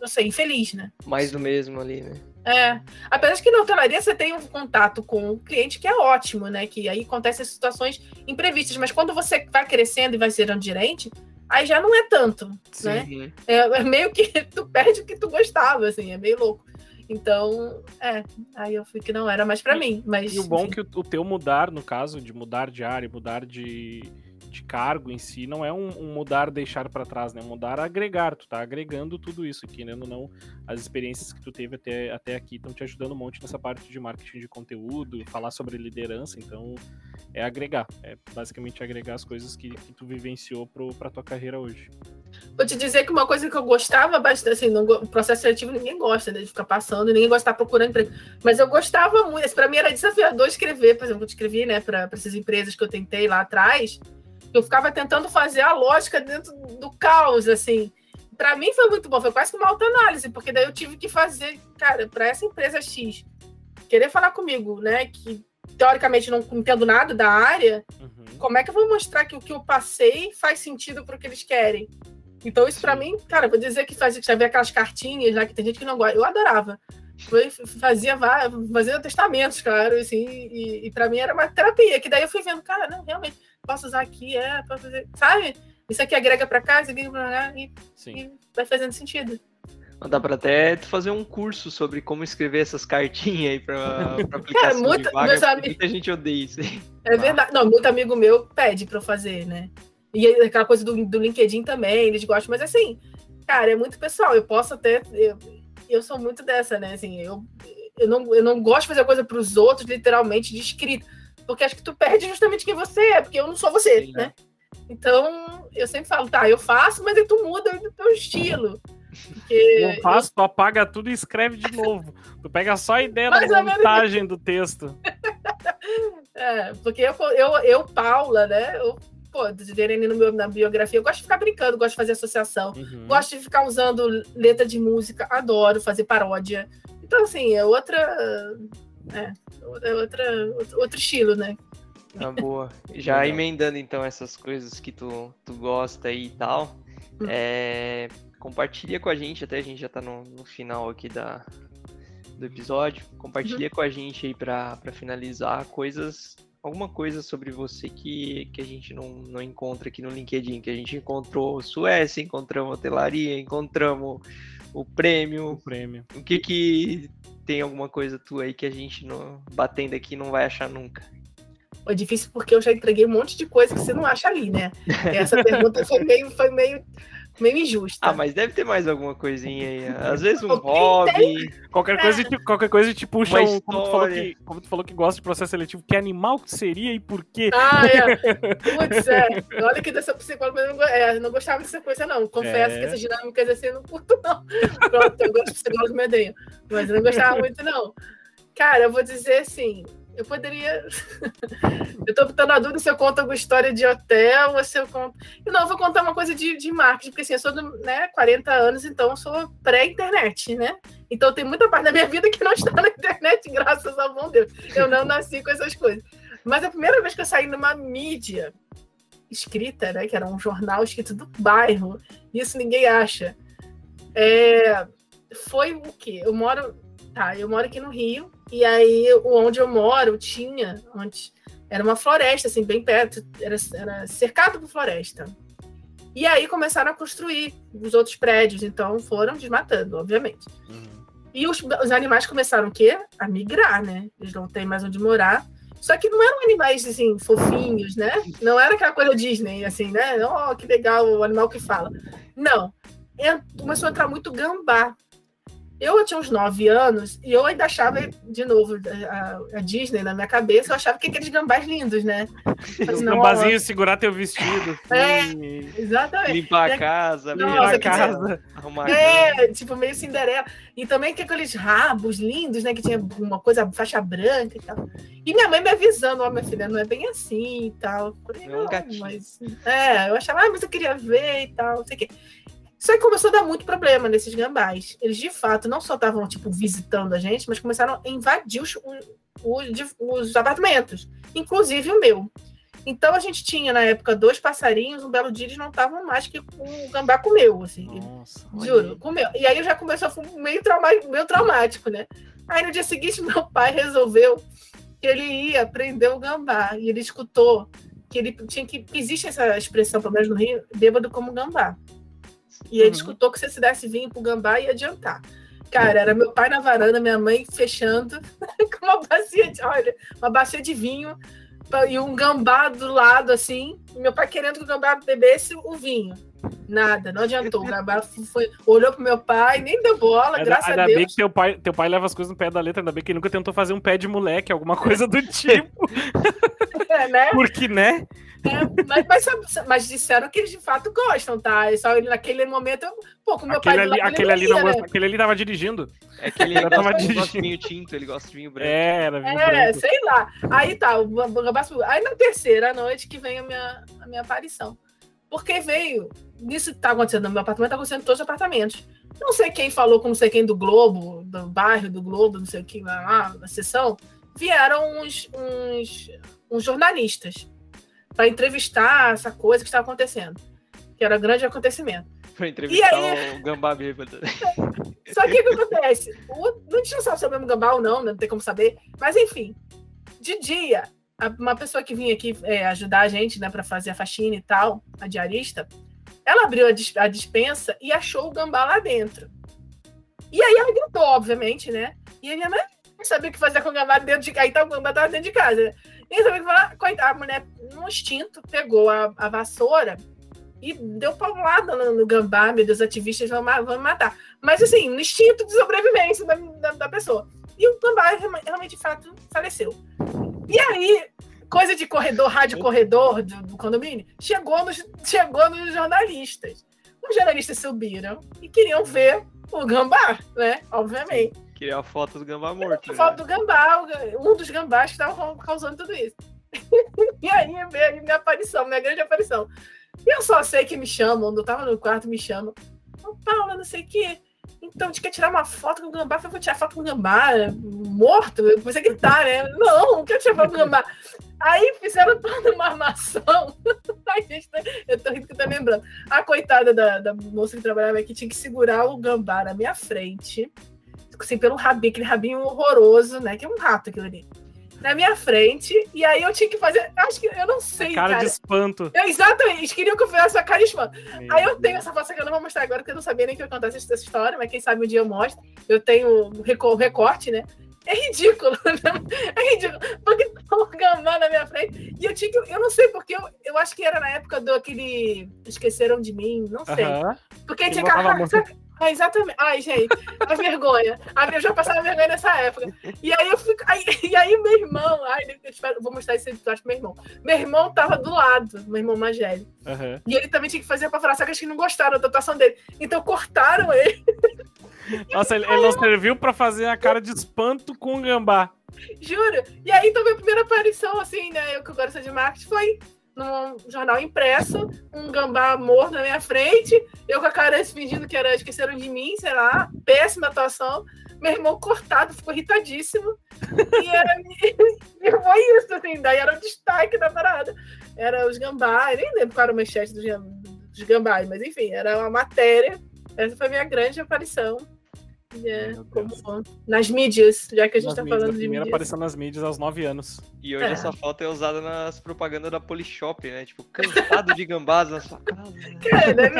não sei, infeliz, né? Mais do mesmo ali, né? É, apesar que na hotelaria você tem um contato com o cliente que é ótimo, né? Que aí acontecem situações imprevistas, mas quando você vai crescendo e vai sendo gerente, aí já não é tanto, Sim. né? É, é, meio que tu perde o que tu gostava, assim, é meio louco. Então, é, aí eu fui que não era mais para mim. Mas, e o bom é que o, o teu mudar, no caso, de mudar de área, mudar de, de cargo em si, não é um, um mudar deixar para trás, né? Mudar agregar, tu tá agregando tudo isso aqui, né? Não, as experiências que tu teve até, até aqui estão te ajudando um monte nessa parte de marketing de conteúdo, falar sobre liderança, então é agregar, é basicamente agregar as coisas que, que tu vivenciou pro, pra tua carreira hoje. Vou te dizer que uma coisa que eu gostava bastante, assim, no processo seletivo ninguém gosta né, de ficar passando, ninguém gosta de estar procurando emprego. Mas eu gostava muito, para mim era desafiador escrever, por exemplo, eu escrevi, né, para essas empresas que eu tentei lá atrás, eu ficava tentando fazer a lógica dentro do caos, assim. Para mim foi muito bom, foi quase que uma autoanálise, porque daí eu tive que fazer, cara, para essa empresa X querer falar comigo, né, que teoricamente não entendo nada da área, uhum. como é que eu vou mostrar que o que eu passei faz sentido para o que eles querem? Então, isso para mim, cara, vou dizer que fazia, já havia aquelas cartinhas lá que tem gente que não gosta. Eu adorava. Foi, fazia, fazia testamentos, claro, assim, e, e para mim era uma terapia, que daí eu fui vendo, cara, não, realmente, posso usar aqui, é, posso fazer, sabe? Isso aqui agrega para cá, isso aqui pra cá, e, e vai fazendo sentido. Dá para até fazer um curso sobre como escrever essas cartinhas aí para aplicação Cara, muito, de vaga, amigos... muita gente odeia isso aí. É verdade. Não, muito amigo meu pede para eu fazer, né? E aquela coisa do, do LinkedIn também, eles gostam, mas assim, cara, é muito pessoal. Eu posso até. Eu, eu sou muito dessa, né? Assim, eu, eu, não, eu não gosto de fazer coisa para os outros, literalmente, de escrito. Porque acho que tu perde justamente quem você é, porque eu não sou você, Sim, né? né? Então, eu sempre falo, tá, eu faço, mas aí tu muda o teu estilo. Porque não faz, eu... tu apaga tudo e escreve de novo. tu pega só a ideia da montagem do texto. é, porque eu, eu, eu, Paula, né? Eu pô, verem no meu, na biografia, eu gosto de ficar brincando, gosto de fazer associação, uhum. gosto de ficar usando letra de música, adoro fazer paródia. Então, assim, é outra. É, é outra, outro estilo, né? Ah, boa. Já Legal. emendando então essas coisas que tu, tu gosta aí e tal, hum. é, compartilha com a gente, até a gente já tá no, no final aqui da, do episódio, compartilha uhum. com a gente aí para finalizar coisas alguma coisa sobre você que, que a gente não, não encontra aqui no LinkedIn, que a gente encontrou Suécia, encontramos hotelaria, encontramos o prêmio. O prêmio. O que que tem alguma coisa tua aí que a gente não, batendo aqui não vai achar nunca? É difícil porque eu já entreguei um monte de coisa que você não acha ali, né? Essa pergunta foi meio, foi meio meio injusta. Ah, mas deve ter mais alguma coisinha aí. Às vezes um hobby. Tem... Qualquer, coisa, é. qualquer coisa te puxa um, como, tu falou que, como tu falou que gosta de processo seletivo, que animal que seria e por quê? Ah, é. Putz, é. Olha que dessa psicóloga eu não, é, não gostava dessa coisa, não. Confesso é. que essas dinâmicas assim eu não curto, não. Pronto, eu gosto de psicólogo me odeio. Mas eu não gostava muito, não. Cara, eu vou dizer assim, eu poderia. eu tô botando a dúvida se eu conto alguma história de hotel ou se eu conto. Não, eu vou contar uma coisa de, de marketing, porque assim, eu sou do, né, 40 anos, então eu sou pré-internet, né? Então tem muita parte da minha vida que não está na internet, graças ao bom Deus. Eu não nasci com essas coisas. Mas a primeira vez que eu saí numa mídia escrita, né? Que era um jornal escrito do bairro, isso ninguém acha. É, foi o quê? Eu moro. Tá, eu moro aqui no Rio, e aí onde eu moro tinha antes. Era uma floresta, assim, bem perto, era, era cercado por floresta. E aí começaram a construir os outros prédios, então foram desmatando, obviamente. Uhum. E os, os animais começaram o quê? A migrar, né? Eles não têm mais onde morar. Só que não eram animais assim, fofinhos, né? Não era aquela coisa Disney, assim, né? Oh, que legal o animal que fala. Não. Começou a entrar muito gambá. Eu tinha uns 9 anos e eu ainda achava, de novo, a, a, Disney na minha cabeça, eu achava que aqueles gambás lindos, né? Os gambazinhos segurar teu vestido. É, exatamente. Limpar a casa, limpar a casa. Arrumar é, tipo, meio Cinderela. E também que aqueles rabos lindos, né? Que tinha uma coisa, faixa branca e tal. E minha mãe me avisando, ó, oh, minha filha, não é bem assim e tal. Falei, não, é um mas. É, eu achava, ah, mas eu queria ver e tal, não sei o quê. Isso aí começou a dar muito problema nesses gambás. Eles, de fato, não só estavam, tipo, visitando a gente, mas começaram a invadir os, os, os apartamentos, inclusive o meu. Então a gente tinha, na época, dois passarinhos, um belo dia eles não estavam mais que o gambá comeu, assim. Nossa, juro, comeu. E aí já começou a meio, trauma, meio traumático, né? Aí no dia seguinte, meu pai resolveu que ele ia prender o gambá. E ele escutou que ele tinha que. Existe essa expressão, pelo menos no Rio, bêbado como gambá. E ele uhum. escutou que se você desse vinho pro gambá ia adiantar. Cara, era meu pai na varanda, minha mãe fechando com uma bacia de, olha, uma bacia de vinho e um gambá do lado, assim. meu pai querendo que o gambá bebesse o vinho. Nada, não adiantou. O gambá foi, olhou pro meu pai, nem deu bola, graças ainda a Deus. Ainda bem que teu pai, teu pai leva as coisas no pé da letra, ainda bem que ele nunca tentou fazer um pé de moleque, alguma coisa do tipo. É, né? Porque, né? É, mas, mas, mas, disseram que eles de fato gostam, tá? E só naquele momento, pô, com meu aquele pai. Ali, aquele, ali não né? gosta, aquele ali tava dirigindo. É que ele, ele tava dirigindo. de vinho tinto, ele gosta de vinho branco. É, era vinho é, branco. sei lá. Aí tá, o Aí na terceira noite que vem a minha, a minha aparição. Porque veio. Isso tá acontecendo no meu apartamento, tá acontecendo em todos os apartamentos. Não sei quem falou com não sei quem do Globo, do bairro do Globo, não sei o que lá, na sessão. Vieram uns, uns, uns jornalistas para entrevistar essa coisa que estava acontecendo, que era grande acontecimento. Para entrevistar aí... o gambá bêbado. Só que o que acontece? O... Não tinha sabe se é o mesmo gambá ou não, não tem como saber. Mas enfim, de dia, uma pessoa que vinha aqui é, ajudar a gente, né, para fazer a faxina e tal, a diarista, ela abriu a, dis a dispensa e achou o gambá lá dentro. E aí ela gritou, obviamente, né? E a minha mãe não sabia o que fazer com o gambá dentro de casa. Aí tá, o gambá tava dentro de casa. E sabia o que falar? Coitada, a mulher, no instinto, pegou a, a vassoura e deu paulada no, no gambá. Meu Deus, ativistas vão, vão matar. Mas assim, no instinto de sobrevivência da, da, da pessoa. E o gambá realmente, de fato, faleceu. E aí, coisa de corredor, rádio corredor do, do condomínio, chegou nos, chegou nos jornalistas. Os jornalistas subiram e queriam ver o gambá, né? Obviamente. Queria a foto do gambá morto. A né? foto do gambá, um dos gambás que estavam causando tudo isso. e aí veio a minha aparição, minha grande aparição. E eu só sei que me chamam, eu tava no quarto, me chamam. Ô, Paula, não sei o quê. Então, gente quer tirar uma foto com o gambá. Eu falei, vou tirar foto com o gambá morto. Eu comecei a gritar, né? Não, não quero tirar foto com o gambá. Aí fizeram toda uma armação. Ai, gente, eu tô rindo que eu tô lembrando. A coitada da, da moça que trabalhava aqui tinha que segurar o gambá na minha frente assim, pelo rabinho, aquele rabinho horroroso, né? Que é um rato aquilo ali. Na minha frente, e aí eu tinha que fazer. Acho que eu não sei. cara, cara, de espanto. Eu, exatamente, eles queriam que eu fizesse a cara de espanto. Meu aí eu tenho essa foto que eu não vou mostrar agora, porque eu não sabia nem que eu contasse essa história, mas quem sabe um dia eu mostro. Eu tenho o recorte, né? É ridículo, né? É ridículo. Porque um gambá na minha frente. E eu tinha que. Eu não sei porque eu, eu acho que era na época do aquele. Esqueceram de mim, não sei. Uh -huh. Porque tinha que. Ah, exatamente. Ai, gente, a vergonha. Eu já passava vergonha nessa época. E aí eu fico. Aí, e aí, meu irmão, ai, eu espero, vou mostrar esse episódio pro meu irmão. Meu irmão tava do lado, meu irmão mais velho. Uhum. E ele também tinha que fazer pra falar, só que acho que não gostaram da atuação dele. Então cortaram ele. Nossa, ele, ele não serviu pra fazer a cara de espanto com o gambá. Juro. E aí, então, minha primeira aparição, assim, né? Eu que agora sou de marketing, foi num jornal impresso, um gambá morto na minha frente, eu com a cara fingindo que era esqueceram de mim, sei lá, péssima atuação. Meu irmão cortado, ficou irritadíssimo. E era foi isso, assim, daí era o destaque da parada. Era os gambás, nem lembro qual era o manchete dos, dos gambás, mas enfim, era uma matéria. Essa foi a minha grande aparição. É, como, nas mídias, já que a gente nas tá mídias, falando de primeira aparição nas mídias aos 9 anos. E hoje é. essa foto é usada nas propagandas da Polishop, né? Tipo, cansado de gambás na sua casa. Cara, deve...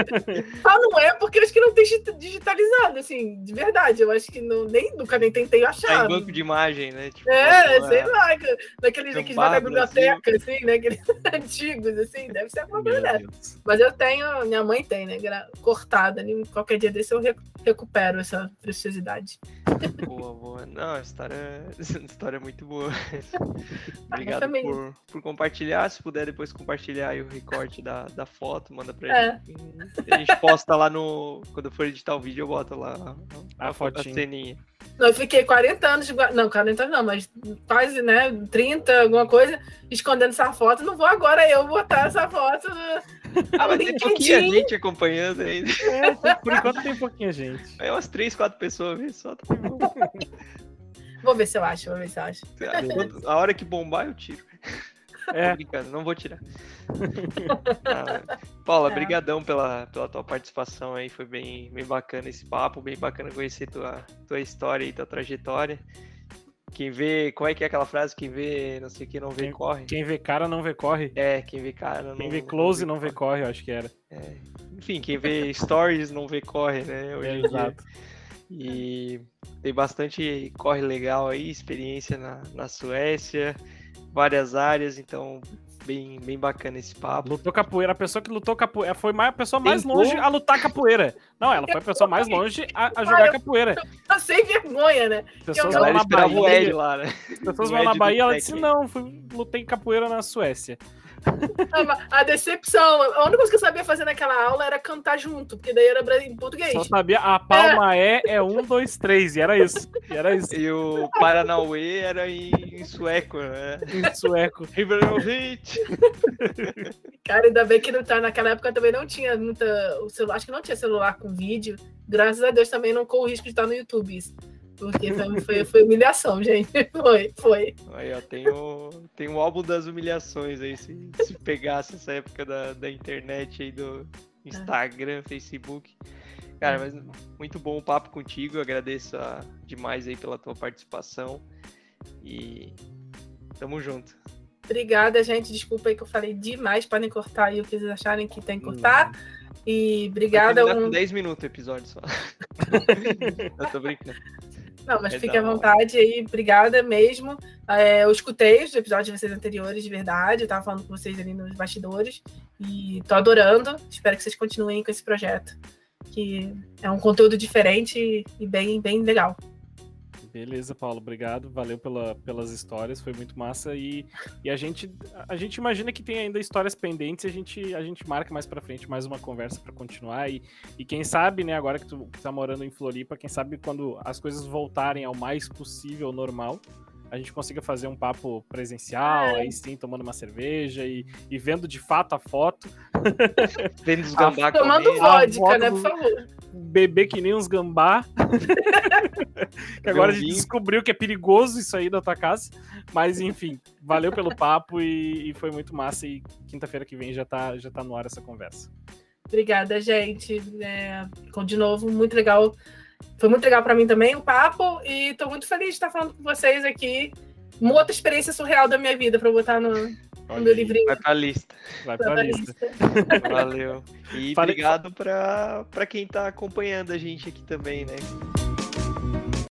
ah, não é porque eu acho que não tem digitalizado, assim, de verdade. Eu acho que não, nem, nunca nem tentei achar. Tá em banco de imagem, né? Tipo, é, sei lá, daqueles que vai na biblioteca, assim, né? Aqueles antigos, assim, deve ser coisa dessa. Mas eu tenho, minha mãe tem, né? Cortada. Qualquer dia desse eu recupero essa preciosidade. Boa, boa. Não, a história, a história é muito boa. Obrigado por, por compartilhar. Se puder depois compartilhar o recorte da, da foto, manda pra é. gente. A gente posta lá no. Quando for editar o vídeo, eu boto lá a, a, a ceninha. Não, eu fiquei 40 anos, de... não, 40 anos não, mas quase, né, 30, alguma coisa, escondendo essa foto. Não vou agora eu botar essa foto no... Ah, mas tem pouquinha gente acompanhando ainda. É, por enquanto tem pouquinha gente. É umas 3, 4 pessoas, só. Tá vou ver se eu acho, vou ver se eu acho. A hora que bombar, eu tiro. É. Tô brincando, não vou tirar. ah, Paula, é. brigadão pela, pela tua participação aí, foi bem, bem bacana esse papo, bem bacana conhecer tua, tua história e tua trajetória. Quem vê, como é que é aquela frase? Quem vê, não sei o que, não vê, quem, corre. Quem vê cara não vê corre. É, quem vê cara não Quem vê close não vê, não vê corre, eu acho que era. É. Enfim, quem vê stories não vê corre, né? Hoje é, exato. E tem bastante corre legal aí, experiência na, na Suécia várias áreas, então bem, bem bacana esse papo. Lutou capoeira, a pessoa que lutou capoeira foi a pessoa mais Tentou? longe a lutar capoeira. Não, ela foi a pessoa mais longe a, a jogar capoeira. Tá sem vergonha, né? Pessoas vão na Bahia, lá, né? Pessoas vão na Bahia, ela disse: "Não, fui, lutei capoeira na Suécia". A decepção. A única coisa que eu sabia fazer naquela aula era cantar junto, porque daí era em português. Só sabia a palma é, é, é um, dois, três, e era isso. E era isso. E o Paranauê era em, em sueco, né? Em sueco. Hit. Cara, ainda bem que não tá. Naquela época também não tinha muita. O celular, acho que não tinha celular com vídeo. Graças a Deus também não corro o risco de estar no YouTube. Isso. Porque foi, foi humilhação, gente. Foi, foi. Aí, ó, tem o, tem o álbum das humilhações aí, se, se pegasse essa época da, da internet aí, do Instagram, Facebook. Cara, mas muito bom o papo contigo, eu agradeço a, demais aí pela tua participação e tamo junto. Obrigada, gente. Desculpa aí que eu falei demais. Podem cortar aí o que vocês acharem que tem que cortar. E obrigada. Um... 10 minutos o episódio só. eu tô brincando. Não, mas fique à vontade aí, obrigada mesmo. É, eu escutei os episódios de vocês anteriores, de verdade, eu tava falando com vocês ali nos bastidores e tô adorando. Espero que vocês continuem com esse projeto, que é um conteúdo diferente e bem, bem legal. Beleza, Paulo, obrigado. Valeu pela, pelas histórias, foi muito massa. E, e a, gente, a gente imagina que tem ainda histórias pendentes e a gente, a gente marca mais pra frente mais uma conversa para continuar. E, e quem sabe, né, agora que tu que tá morando em Floripa, quem sabe quando as coisas voltarem ao mais possível normal, a gente consiga fazer um papo presencial, é. aí sim, tomando uma cerveja e, e vendo de fato a foto. Vendo os gambá Tomando vodka, né, por favor. Beber que nem uns gambá. que agora a gente descobriu que é perigoso isso aí da tua casa. Mas enfim, valeu pelo papo e, e foi muito massa. E quinta-feira que vem já tá, já tá no ar essa conversa. Obrigada, gente. É, de novo, muito legal foi muito legal para mim também o papo e estou muito feliz de estar falando com vocês aqui. Uma outra experiência surreal da minha vida para botar no, no meu livrinho. Vai pra lista. Vai pra, pra lista. lista. Valeu. E Falei... obrigado para quem está acompanhando a gente aqui também, né?